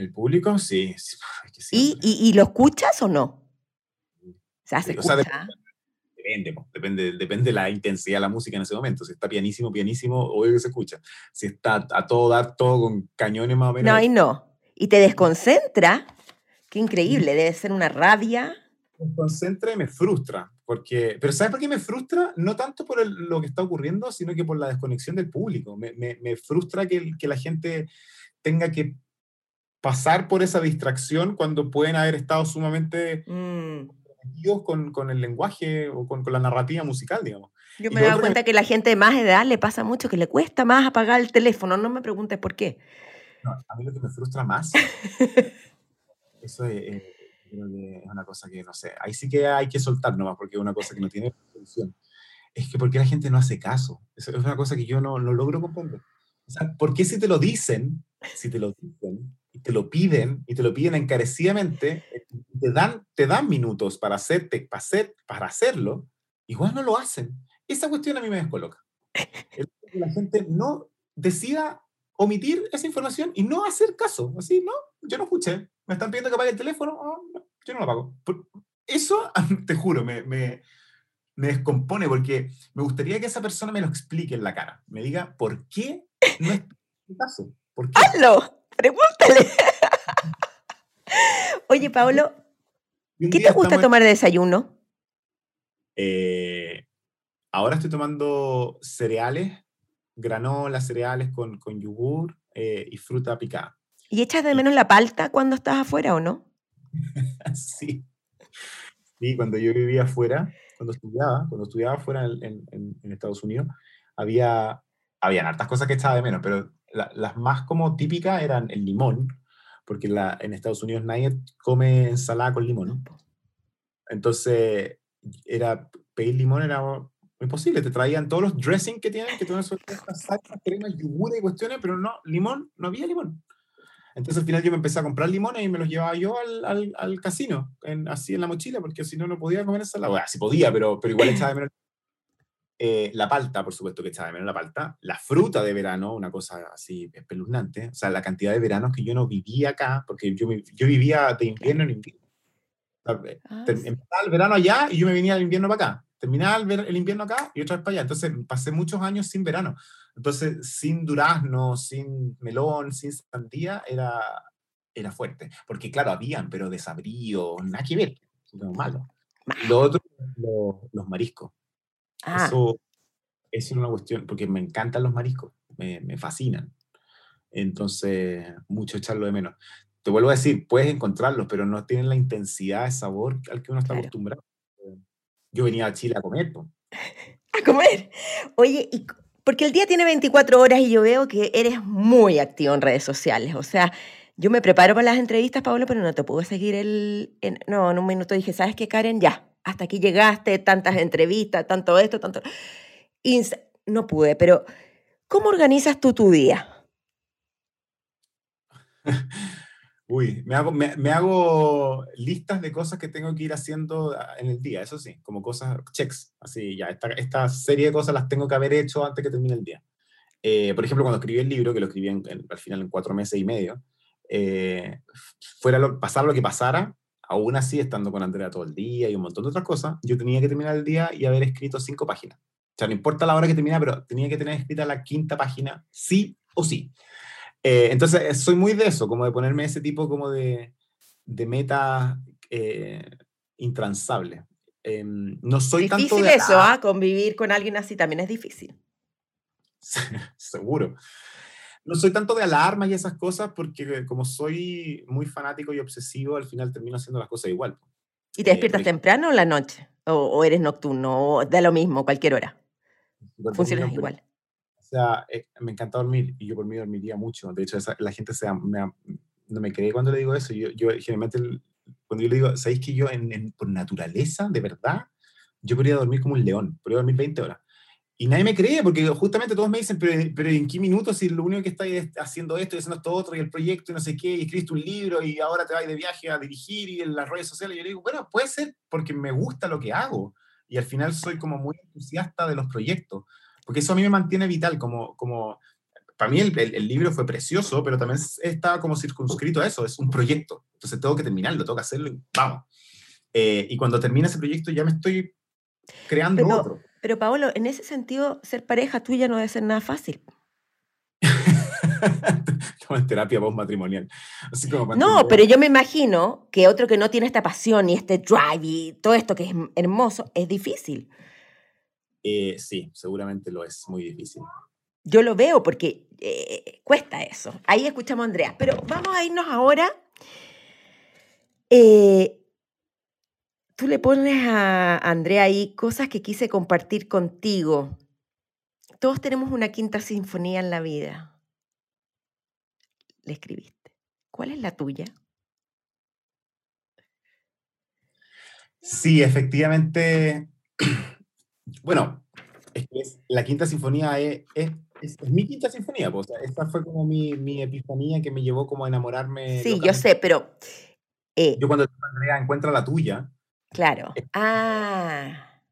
El público, sí. [laughs] ¿Y, y, lo escuchas o no? O sea, ¿se escucha? depende, depende, depende de la intensidad de la música en ese momento. Si está pianísimo, pianísimo, obvio que se escucha. Si está a todo dar, todo con cañones más o menos. No, y no. Y te desconcentra. Qué increíble, debe ser una rabia. Me concentra y me frustra. Porque, pero ¿sabes por qué me frustra? No tanto por lo que está ocurriendo, sino que por la desconexión del público. Me, me, me frustra que, que la gente tenga que pasar por esa distracción cuando pueden haber estado sumamente mm. con, con, el lenguaje o con, con, la narrativa musical, digamos. Yo me he dado cuenta que... la gente de más edad le pasa mucho, que le cuesta más apagar el teléfono, no me preguntes por qué. a mí lo que me frustra más, [laughs] eso es, una cosa que, no sé, ahí sí que hay que soltar nomás, porque es una cosa que no tiene solución. Es que porque la gente no hace caso. Eso es una cosa que yo no, no logro comprender. O sea, ¿por qué si te lo dicen, si te lo dicen, y te lo piden, y te lo piden encarecidamente, eh, te dan, te dan minutos para, hacerte, para, hacer, para hacerlo, igual no lo hacen. Esa cuestión a mí me descoloca. la gente no decida omitir esa información y no hacer caso. Así, no, yo no escuché. Me están pidiendo que apague el teléfono, oh, yo no lo apago. Eso, [laughs] te juro, me, me, me descompone porque me gustaría que esa persona me lo explique en la cara. Me diga por qué no es caso. ¿Por qué? ¡Hazlo! Pregúntale. [laughs] Oye, Pablo, ¿qué te gusta tomar de desayuno? Eh, ahora estoy tomando cereales, granola, cereales con, con yogur eh, y fruta picada. ¿Y echas de menos la palta cuando estás afuera o no? [laughs] sí. Sí, cuando yo vivía afuera, cuando estudiaba, cuando estudiaba afuera en, en, Estados Unidos, había, habían hartas cosas que echaba de menos, pero las más como típicas eran el limón, porque la, en Estados Unidos nadie come ensalada con limón. Entonces, era, pedir limón era imposible, te traían todos los dressings que tienen, que todas [laughs] estas salsas, cremas, yogur y cuestiones, pero no, limón, no había limón. Entonces al final yo me empecé a comprar limones y me los llevaba yo al, al, al casino, en, así en la mochila, porque si no, no podía comer ensalada. Bueno, sí podía, pero, pero igual echaba de menos. Eh, la palta, por supuesto que echaba de menos la palta. La fruta de verano, una cosa así espeluznante. O sea, la cantidad de veranos que yo no vivía acá, porque yo, yo vivía de invierno en invierno. Ah, empezaba el verano allá y yo me venía al invierno para acá. Terminaba el, el invierno acá y otra vez para allá. Entonces pasé muchos años sin verano. Entonces, sin durazno, sin melón, sin sandía, era, era fuerte. Porque, claro, habían, pero desabrío, nada que ver. malo. Lo otro, los mariscos. Ah. Eso, es una cuestión, porque me encantan los mariscos, me, me fascinan. Entonces, mucho echarlo de menos. Te vuelvo a decir, puedes encontrarlos, pero no tienen la intensidad de sabor al que uno está acostumbrado. Yo venía a Chile a comer. A comer. Oye, ¿y porque el día tiene 24 horas y yo veo que eres muy activo en redes sociales. O sea, yo me preparo para las entrevistas, Pablo, pero no te puedo seguir el... no, en un minuto dije, ¿sabes qué, Karen? Ya, hasta aquí llegaste, tantas entrevistas, tanto esto, tanto... no pude, pero ¿cómo organizas tú tu día? [laughs] Uy, me hago, me, hago, listas de cosas que tengo que ir haciendo en el día, eso sí, como cosas, checks, así, ya, esta, esta serie de cosas las tengo que haber hecho antes que termine el día. Eh, por ejemplo, cuando escribí el libro, que lo escribí al final en cuatro meses y medio, eh, fuera lo, pasar lo que pasara, aún así, estando con Andrea todo el día y un montón de otras cosas, yo tenía que terminar el día y haber escrito cinco páginas. O sea, no importa la hora que termine, pero tenía que tener escrita la quinta página, sí o sí. Eh, entonces, eh, soy muy de eso, como de ponerme ese tipo como de, de meta eh, intransable. Em, no soy difícil tanto de... eso, ¿ah? Convivir con alguien así también es difícil. [laughs] Seguro. No soy tanto de alarmas y esas cosas porque como soy muy fanático y obsesivo, al final termino haciendo las cosas igual. ¿Y te despiertas temprano o la noche? ¿O, eres nocturno? ¿O da lo mismo, cualquier hora? Funcionas igual. O sea, eh, me encanta dormir y yo por mí dormiría mucho. De hecho, la gente se, me, no me cree cuando le digo eso. Yo, yo generalmente, cuando yo le digo, ¿sabéis que yo en, por naturaleza, de verdad, yo podría dormir como un león, podría dormir 20 horas? Y nadie me cree, porque justamente todos me dicen, pero, pero ¿en qué minutos si lo único que estás haciendo esto y haciendo esto otro y el proyecto y no sé qué, y escribiste un libro y ahora te vas de viaje a dirigir y en las redes sociales? Y yo le digo, bueno, puede ser porque me gusta lo que hago y al final soy como muy entusiasta de los proyectos porque eso a mí me mantiene vital, como, como para mí el, el, libro fue precioso, pero también está como circunscrito a eso, es un proyecto, entonces tengo que terminarlo, tengo que hacerlo y vamos. Eh, y cuando termina ese proyecto ya me estoy creando pero, otro. Pero Paolo, en ese sentido, ser pareja tuya no debe ser nada fácil. [laughs] en terapia postmatrimonial. no, pero yo me imagino que otro que no tiene esta pasión y este drive y todo esto que es hermoso, es difícil. Eh, sí, seguramente lo es muy difícil. Yo lo veo porque eh, cuesta eso. Ahí escuchamos a Andrea. Pero vamos a irnos ahora. Eh, tú le pones a Andrea ahí cosas que quise compartir contigo. Todos tenemos una quinta sinfonía en la vida. Le escribiste. ¿Cuál es la tuya? Sí, efectivamente [clears throat] bueno, es que la quinta sinfonía es, Es, mi quinta sinfonía, pues, esta fue como mi, mi, epifanía que me llevó como a enamorarme. Sí, yo sé, pero... Eh yo cuando Andrea encuentra la tuya. Claro. ah.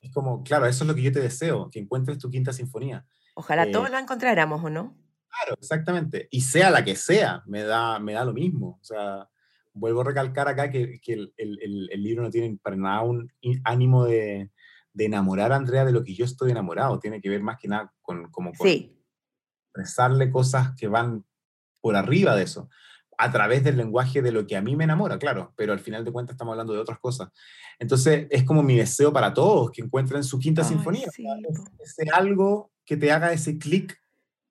Es como, claro, eso es lo que yo te deseo, que encuentres tu quinta sinfonía. Ojalá eh todos la encontráramos, ¿o no? Claro, exactamente. Y sea la que sea, me da, me da lo mismo. O sea, vuelvo a recalcar acá que, que el, el, el, libro no tiene para nada un ánimo de, de, enamorar a Andrea de lo que yo estoy enamorado. Tiene que ver más que nada con, como con expresarle cosas que van por arriba de eso, a través del lenguaje de lo que a mí me enamora, claro, pero al final de cuentas estamos hablando de otras cosas. Entonces, es como mi deseo para todos, que encuentren su quinta sinfonía. ese algo que te haga ese clic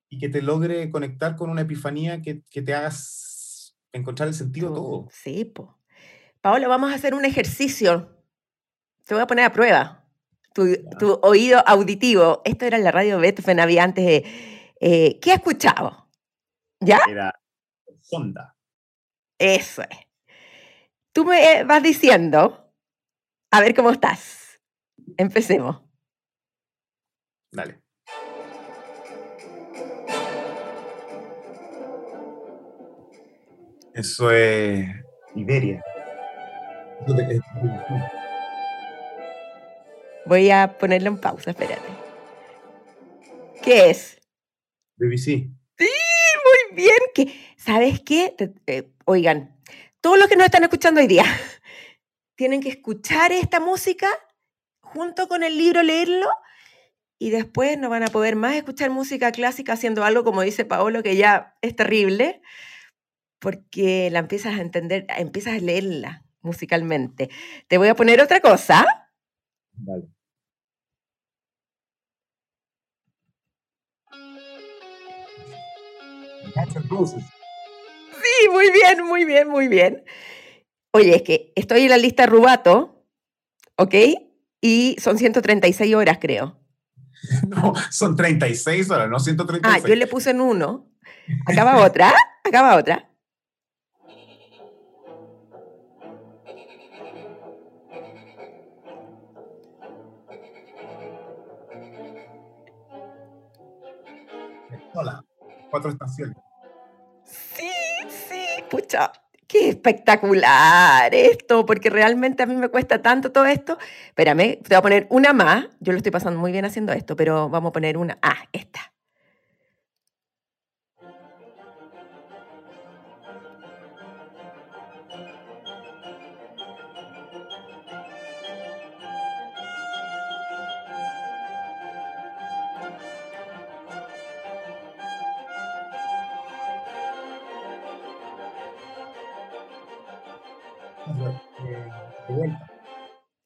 y que te logre conectar con una epifanía que, que te hagas encontrar el sentido de todo. Sí, pues. Paola, vamos a hacer un ejercicio. Te voy a poner a prueba. Tu, tu oído auditivo. Esto era la radio Beethoven, había antes de... Eh, ¿Qué has escuchado? ¿Ya? Era Sonda. Eso es. Tú me vas diciendo, a ver cómo estás. Empecemos. Dale. Eso es Iberia. Voy a ponerlo en pausa, espérate. ¿Qué es? BBC. Sí, bien. ¿Qué? ¿Sabes qué? Eh, oigan, todos los que nos están escuchando hoy día [laughs] tienen que escuchar esta música junto con el libro, leerlo y después no van a poder más escuchar música clásica haciendo algo como dice Paolo, que ya es terrible porque la empiezas a entender, empiezas a leerla musicalmente. Te voy a poner otra cosa. Vale. Sí, muy bien, muy bien, muy bien. Oye, es que estoy en la lista Rubato, ¿ok? Y son 136 horas, creo. [laughs] No, son 36 horas, no 136. Ah, yo le puse en uno. Acaba [laughs] otra, acaba otra. Hola, cuatro estaciones. Pucha, qué espectacular esto, porque realmente a mí me cuesta tanto todo esto. Espérame, te voy a poner una más. Yo lo estoy pasando muy bien haciendo esto, pero vamos a poner una. Ah, esta.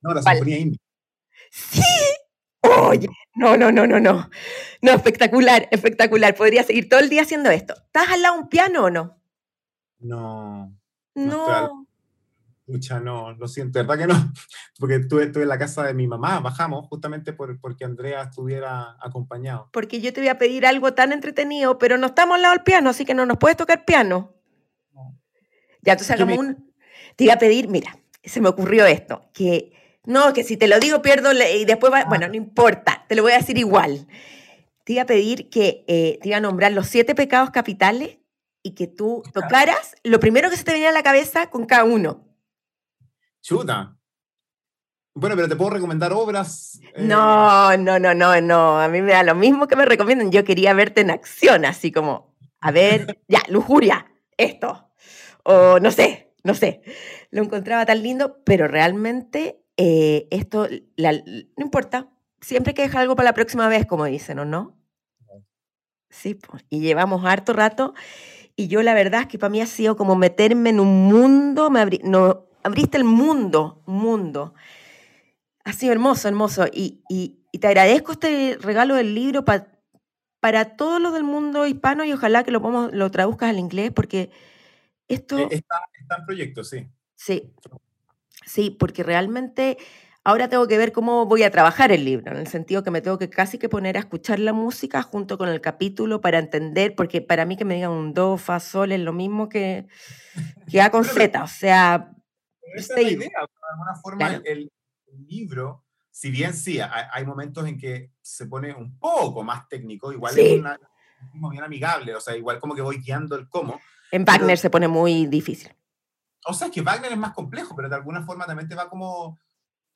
No, la Sinfonía India. Sí. Oye, no, no, no, no, no. No, espectacular, espectacular. Podría seguir todo el día haciendo esto. ¿Estás al lado de un piano o no? No. No. Escucha, no, lo siento, ¿verdad que no? [laughs] Porque estuve, estuve, en la casa de mi mamá, bajamos justamente por, porque Andrea estuviera acompañado. Porque yo te voy a pedir algo tan entretenido, pero no estamos al lado del piano, así que no nos puedes tocar piano. Ya, entonces hagamos un... Te iba a pedir, mira, se me ocurrió esto, que no, que si te lo digo pierdo y después va, bueno, no importa, te lo voy a decir igual. Te iba a pedir que eh, te iba a nombrar los siete pecados capitales y que tú tocaras lo primero que se te venía a la cabeza con cada uno. Chuta. Bueno, pero te puedo recomendar obras. Eh. No, no, no, no, no. A mí me da lo mismo que me recomiendan. Yo quería verte en acción, así como, a ver, [laughs] ya, lujuria, esto. O no sé, no sé. Lo encontraba tan lindo, pero realmente eh, esto, no importa, siempre hay que dejar algo para la próxima vez, como dicen, ¿o no? Sí, pues, y llevamos harto rato. Y yo la verdad es que para mí ha sido como meterme en un mundo, me no, abriste el mundo, mundo. Ha sido hermoso, hermoso. Y, te agradezco este regalo del libro para todo lo del mundo hispano y ojalá que lo, lo traduzcas al inglés porque esto... Eh, está, está en proyecto, sí. Sí, Sí, porque realmente ahora tengo que ver cómo voy a trabajar el libro, en el sentido que me tengo que casi que poner a escuchar la música junto con el capítulo para entender, porque para mí que me digan un do, fa, sol es lo mismo que, [laughs] que A con Z, o sea... Esa es la idea, de alguna forma el, libro si bien sí, hay, momentos en que se pone un poco más técnico, igual es una, bien amigable, o sea, igual como que voy guiando el cómo. En Wagner se pone muy difícil. O sea, es que Wagner es más complejo, pero de alguna forma también te va como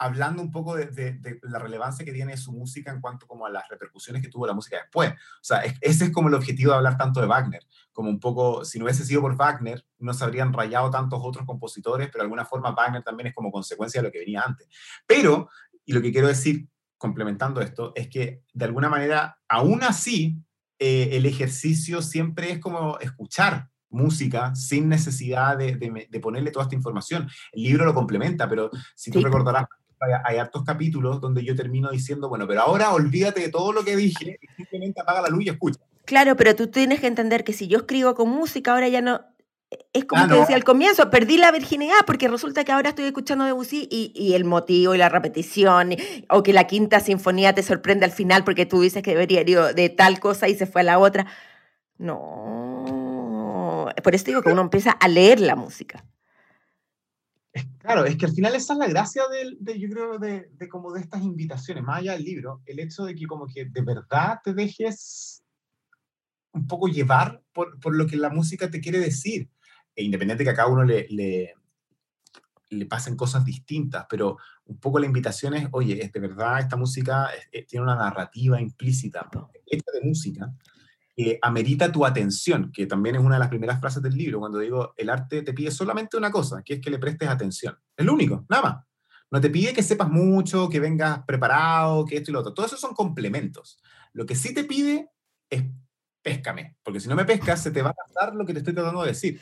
hablando un poco de, la relevancia que tiene su música en cuanto como a las repercusiones que tuvo la música después. O sea, ese es como el objetivo de hablar tanto de Wagner, como un poco, si no hubiese sido por Wagner, no se habrían rayado tantos otros compositores, pero de alguna forma Wagner también es como consecuencia de lo que venía antes. Pero, y lo que quiero decir, complementando esto, es que de alguna manera, aún así, eh, el ejercicio siempre es como escuchar música sin necesidad de, de, ponerle toda esta información. El libro lo complementa, pero si tú recordarás, hay, hartos capítulos donde yo termino diciendo, bueno, pero ahora olvídate de todo lo que dije y simplemente apaga la luz y escucha. Claro, pero tú tienes que entender que si yo escribo con música, ahora ya no... Es como que decía al comienzo, perdí la virginidad porque resulta que ahora estoy escuchando Debussy y, y el motivo y la repetición, o que la quinta sinfonía te sorprende al final porque tú dices que debería ir de tal cosa y se fue a la otra. No, por eso digo que uno empieza a leer la música. Claro, es que al final esa es la gracia de, yo creo, de, de, como de estas invitaciones, más allá del libro, el hecho de que como que de verdad te dejes un poco llevar por, por lo que la música te quiere decir, e independiente que a cada uno le, le, le, pasen cosas distintas, pero un poco la invitación es, oye, es de verdad esta música tiene una narrativa implícita, hecha de música, que amerita tu atención, que también es una de las primeras frases del libro, cuando digo, el arte te pide solamente una cosa, que es que le prestes atención. Es lo único, nada más. No te pide que sepas mucho, que vengas preparado, que esto y lo otro. Todo eso son complementos. Lo que sí te pide es péscame, porque si no me pescas, se te va a pasar lo que te estoy tratando de decir.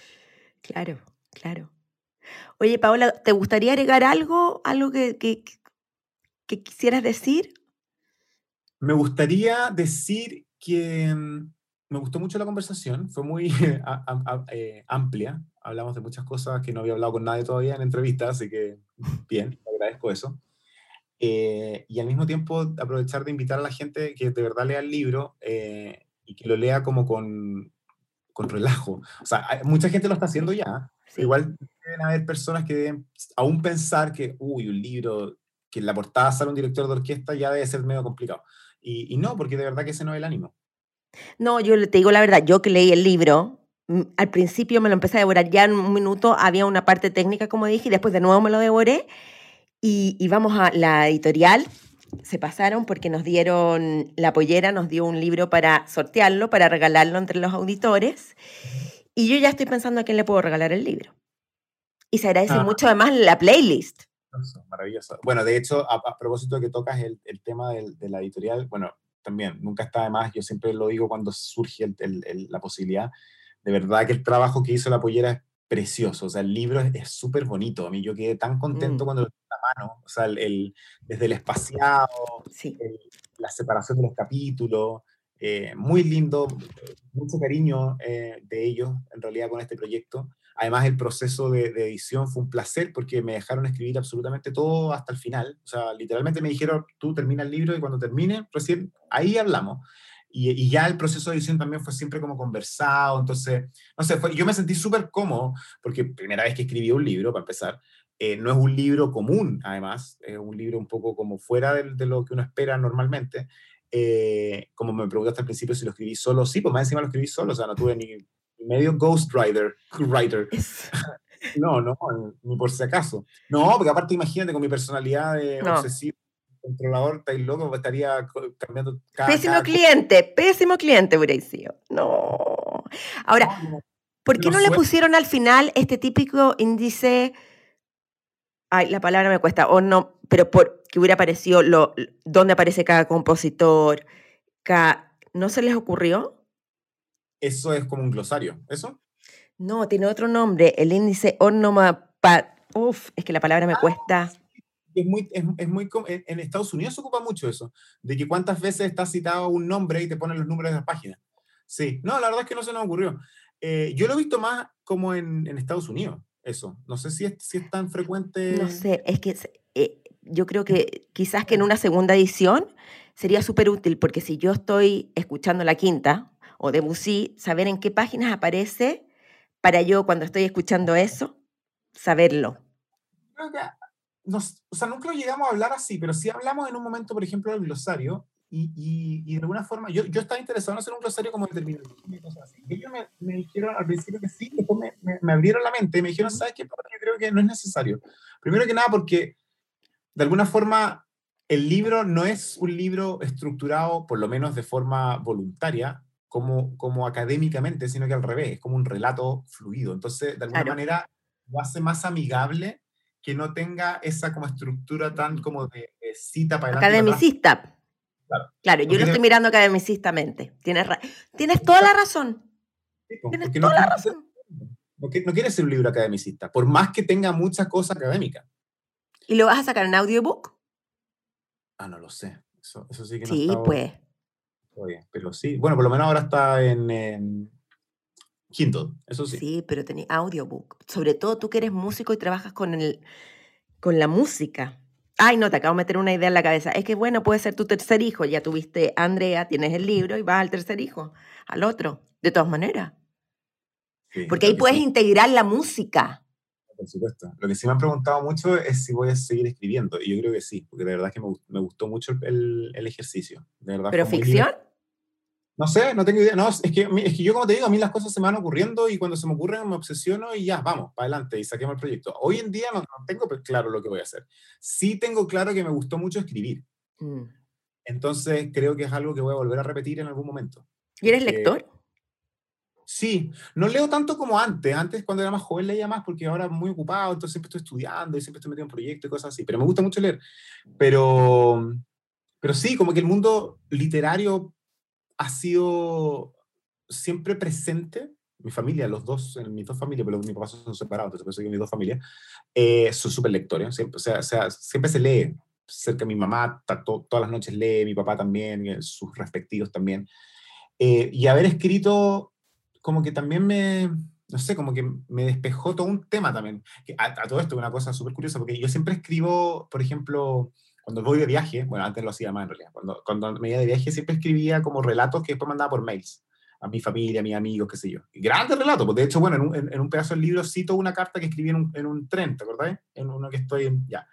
Claro, claro. Oye, Paola, ¿te gustaría agregar algo, algo que, que, que quisieras decir? Me gustaría decir que mm, me gustó mucho la conversación, fue muy [laughs] eh, amplia, hablamos de muchas cosas que no había hablado con nadie todavía en entrevistas, así que [laughs] bien, agradezco eso. Eh, y al mismo tiempo aprovechar de invitar a la gente que de verdad lea el libro eh, y que lo lea como con, con relajo. O sea, mucha gente lo está haciendo ya. Igual deben haber personas que deben aún pensar que, uy, un libro que en la portada sale un director de orquesta ya debe ser medio complicado. Y, y no, porque de verdad que ese no es el ánimo. No, yo te digo la verdad, yo que leí el libro, mm, al principio me lo empecé a devorar, ya en un minuto había una parte técnica, como dije, y después de nuevo me lo devoré. Y, y vamos a la editorial, se pasaron porque nos dieron, la pollera nos dio un libro para sortearlo, para regalarlo entre los auditores. Y yo ya estoy pensando a quién le puedo regalar el libro. Y se agradece ah. mucho además la playlist. Maravilloso. Bueno, de hecho, a, propósito de que tocas el, el tema del, de la editorial, bueno, también, nunca está de más, yo siempre lo digo cuando surge la posibilidad, de verdad que el trabajo que hizo la pollera es precioso, o sea, el libro es súper bonito, a mí yo quedé tan contento mm. cuando lo tuve en la mano, o sea, el, desde el espaciado, la separación de los capítulos, eh, muy lindo, mucho cariño eh, de ellos en realidad con este proyecto. Además, el proceso de, edición fue un placer porque me dejaron escribir absolutamente todo hasta el final. O sea, literalmente me dijeron, tú termina el libro y cuando termine, recién ahí hablamos. Y, ya el proceso de edición también fue siempre como conversado. Entonces, no sé, yo me sentí súper cómodo porque primera vez que escribí un libro, para empezar. Eh, no es un libro común, además, es un libro un poco como fuera de, de lo que uno espera normalmente. Eh, como me preguntaste al principio si lo escribí solo, sí, pues más encima lo escribí solo, o sea, no tuve ni, medio ghostwriter, writer. [laughs] No, no, ni por si acaso. No, porque aparte imagínate con mi personalidad de obsesivo, controlador, está loco, pues estaría cambiando cada Pésimo cliente, pésimo cliente hubiera No. Ahora, ¿por qué no, le pusieron al final este típico índice? Ay, la palabra me cuesta, o no, pero por que hubiera aparecido lo, dónde aparece cada compositor, ¿no se les ocurrió? Eso es como un glosario, ¿eso? No, tiene otro nombre, el índice onomatopa. Uf, es que la palabra me ah, cuesta. Es muy, es, muy, en Estados Unidos se ocupa mucho eso, de que cuántas veces está citado un nombre y te ponen los números de la página. Sí, no, la verdad es que no se nos ocurrió. Eh, yo lo he visto más como en, en, Estados Unidos, eso. No sé si es, si es tan frecuente. No sé, es que eh, yo creo que quizás que en una segunda edición sería súper útil, porque si yo estoy escuchando la quinta, o Debussy, saber en qué páginas aparece para yo cuando estoy escuchando eso, saberlo. Creo que nos, o sea, nunca lo llegamos a hablar así, pero sí hablamos en un momento, por ejemplo, del glosario, y, y, y de alguna forma, yo, yo estaba interesado en hacer un glosario como determinado y cosas así. Ellos me, me, dijeron al principio que sí, después me, me, me abrieron la mente y me dijeron, ¿sabes qué? Yo creo que no es necesario. Primero que nada, porque de alguna forma el libro no es un libro estructurado, por lo menos de forma voluntaria, como, como académicamente, sino que al revés, es como un relato fluido. Entonces, de alguna Claro. manera, lo hace más amigable que no tenga esa como estructura tan como de, de cita para adelante. y para. Academicista. Claro. Claro, yo lo estoy mirando academicistamente. Tienes, Tienes toda la razón. Sí, Tienes porque no toda la ser- razón. no no quiere ser un libro academicista, por más que tenga muchas cosas académicas. ¿Y lo vas a sacar en audiobook? Ah, no lo sé. Eso, eso sí que no Sí, está pues. Todavía, Pero sí, bueno, por lo menos ahora está en, en Kindle, eso sí. Sí, pero tenés audiobook. Sobre todo tú que eres músico y trabajas con, el, con la música. Ay, no, te acabo de meter una idea en la cabeza. Es que, bueno, puede ser tu tercer hijo. Ya tuviste a Andrea, tienes el libro y vas al tercer hijo, al otro. De todas maneras. Sí, Porque ahí puedes sí, integrar la música. Por supuesto. Lo que sí me han preguntado mucho es si voy a seguir escribiendo. Y yo creo que sí, porque de verdad que me, me gustó mucho el, el ejercicio. De verdad ¿Pero ficción? No sé, no tengo idea. No, es que, es que yo, como te digo, a mí las cosas se me van ocurriendo y cuando se me ocurren me obsesiono y ya, vamos, para adelante y saquemos el proyecto. Hoy en día no, no tengo claro lo que voy a hacer. Sí tengo claro que me gustó mucho escribir. Mm. Entonces creo que es algo que voy a volver a repetir en algún momento. ¿Y eres Porque- lector? Sí, no leo tanto como antes. Antes, cuando era más joven, leía más porque ahora muy ocupado, entonces siempre estoy estudiando y siempre estoy metido en proyectos y cosas así. Pero me gusta mucho leer. Pero, pero sí, como que el mundo literario ha sido siempre presente. Mi familia, los dos, mis dos familias, pero mis papás son separados, entonces por eso que mis dos familias eh, son súper lectores. Siempre, o sea, o sea, siempre se lee. Cerca de mi mamá, to- todas las noches lee, mi papá también, eh, sus respectivos también. Eh, y haber escrito como que también me, no sé, como que me despejó todo un tema también. A, a todo esto, una cosa súper curiosa, porque yo siempre escribo, por ejemplo, cuando voy de viaje, bueno, antes lo hacía más en realidad, cuando, cuando me iba de viaje siempre escribía como relatos que después mandaba por mails a mi familia, a mis amigos, qué sé yo. Grandes relatos, pues de hecho, bueno, en un, en, en un pedazo del libro cito una carta que escribí en un, en un tren, ¿te acordás? En uno que estoy en, ya.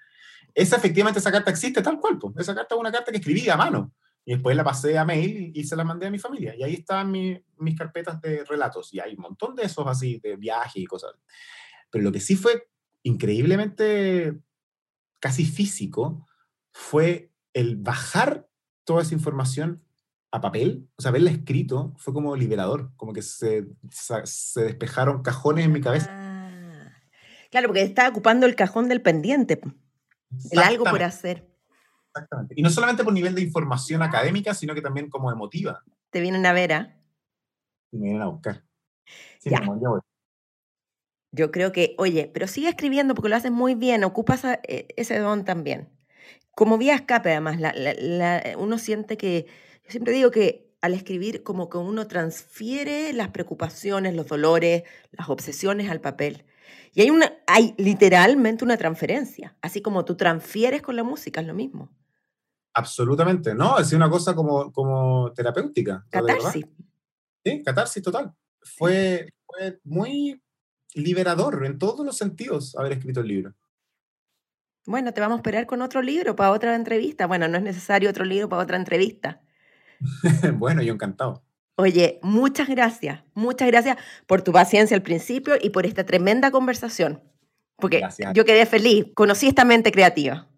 Esa efectivamente, esa carta existe tal cual, pues. Esa carta es una carta que escribí a mano. Y después la pasé a mail y, y se la mandé a mi familia. Y ahí están mi- mis carpetas de relatos. Y hay un montón de esos así, de viaje y cosas. Pero lo que sí fue increíblemente casi físico fue el bajar toda esa información a papel, o sea, verla escrito, fue como liberador, como que se, se despejaron cajones en mi cabeza. Ah. Claro, porque está ocupando el cajón del pendiente. El algo por hacer. Exactamente. Y no solamente por nivel de información académica, sino que también como emotiva. Te vienen a ver, ¿ah? Y me vienen a buscar. Sí, Ya. voy. Yo creo que, oye, pero sigue escribiendo porque lo haces muy bien, ocupas a- e- ese don también. Como vía escape, además, la- la- la- uno siente que, yo siempre digo que al escribir como que uno transfiere las preocupaciones, los dolores, las obsesiones al papel. Y hay, una, hay literalmente una transferencia, así como tú transfieres con la música, es lo mismo. Absolutamente, no, es una cosa como, como terapéutica. Catarsis. Sí, catarsis total. Fue, fue muy liberador en todos los sentidos haber escrito el libro. Bueno, te vamos a esperar con otro libro para otra entrevista. Bueno, no es necesario otro libro para otra entrevista. [laughs] bueno, yo encantado. Oye, muchas gracias, muchas gracias por tu paciencia al principio y por esta tremenda conversación. Porque Gracias. yo quedé feliz, conocí esta mente creativa.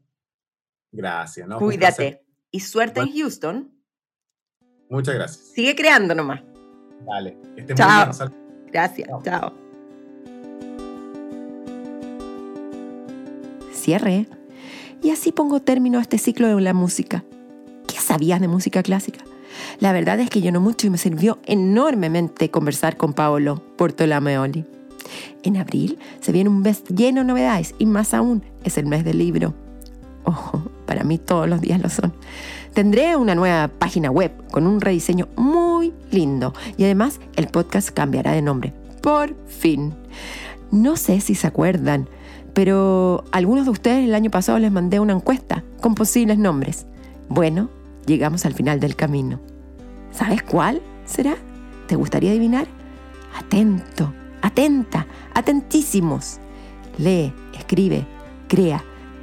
Gracias. ¿no? Cuídate. Y suerte en Houston. Muchas gracias. Sigue creando nomás. Que estés muy Chao. bien. Sal- Gracias. Chao. Chao. Cierre. Y así pongo término a este ciclo de la música. ¿Qué sabías de música clásica? La verdad es que yo no mucho y me sirvió enormemente conversar con Paolo Portolameoli. En abril se viene un mes lleno de novedades y más aún es el mes del libro. Ojo, para mí todos los días lo son. Tendré una nueva página web con un rediseño muy lindo y además el podcast cambiará de nombre. Por fin. No sé si se acuerdan, pero algunos de ustedes el año pasado les mandé una encuesta con posibles nombres. Bueno, llegamos al final del camino. ¿Sabes cuál será? ¿Te gustaría adivinar? Atento, atenta, atentísimos. Lee, escribe, crea.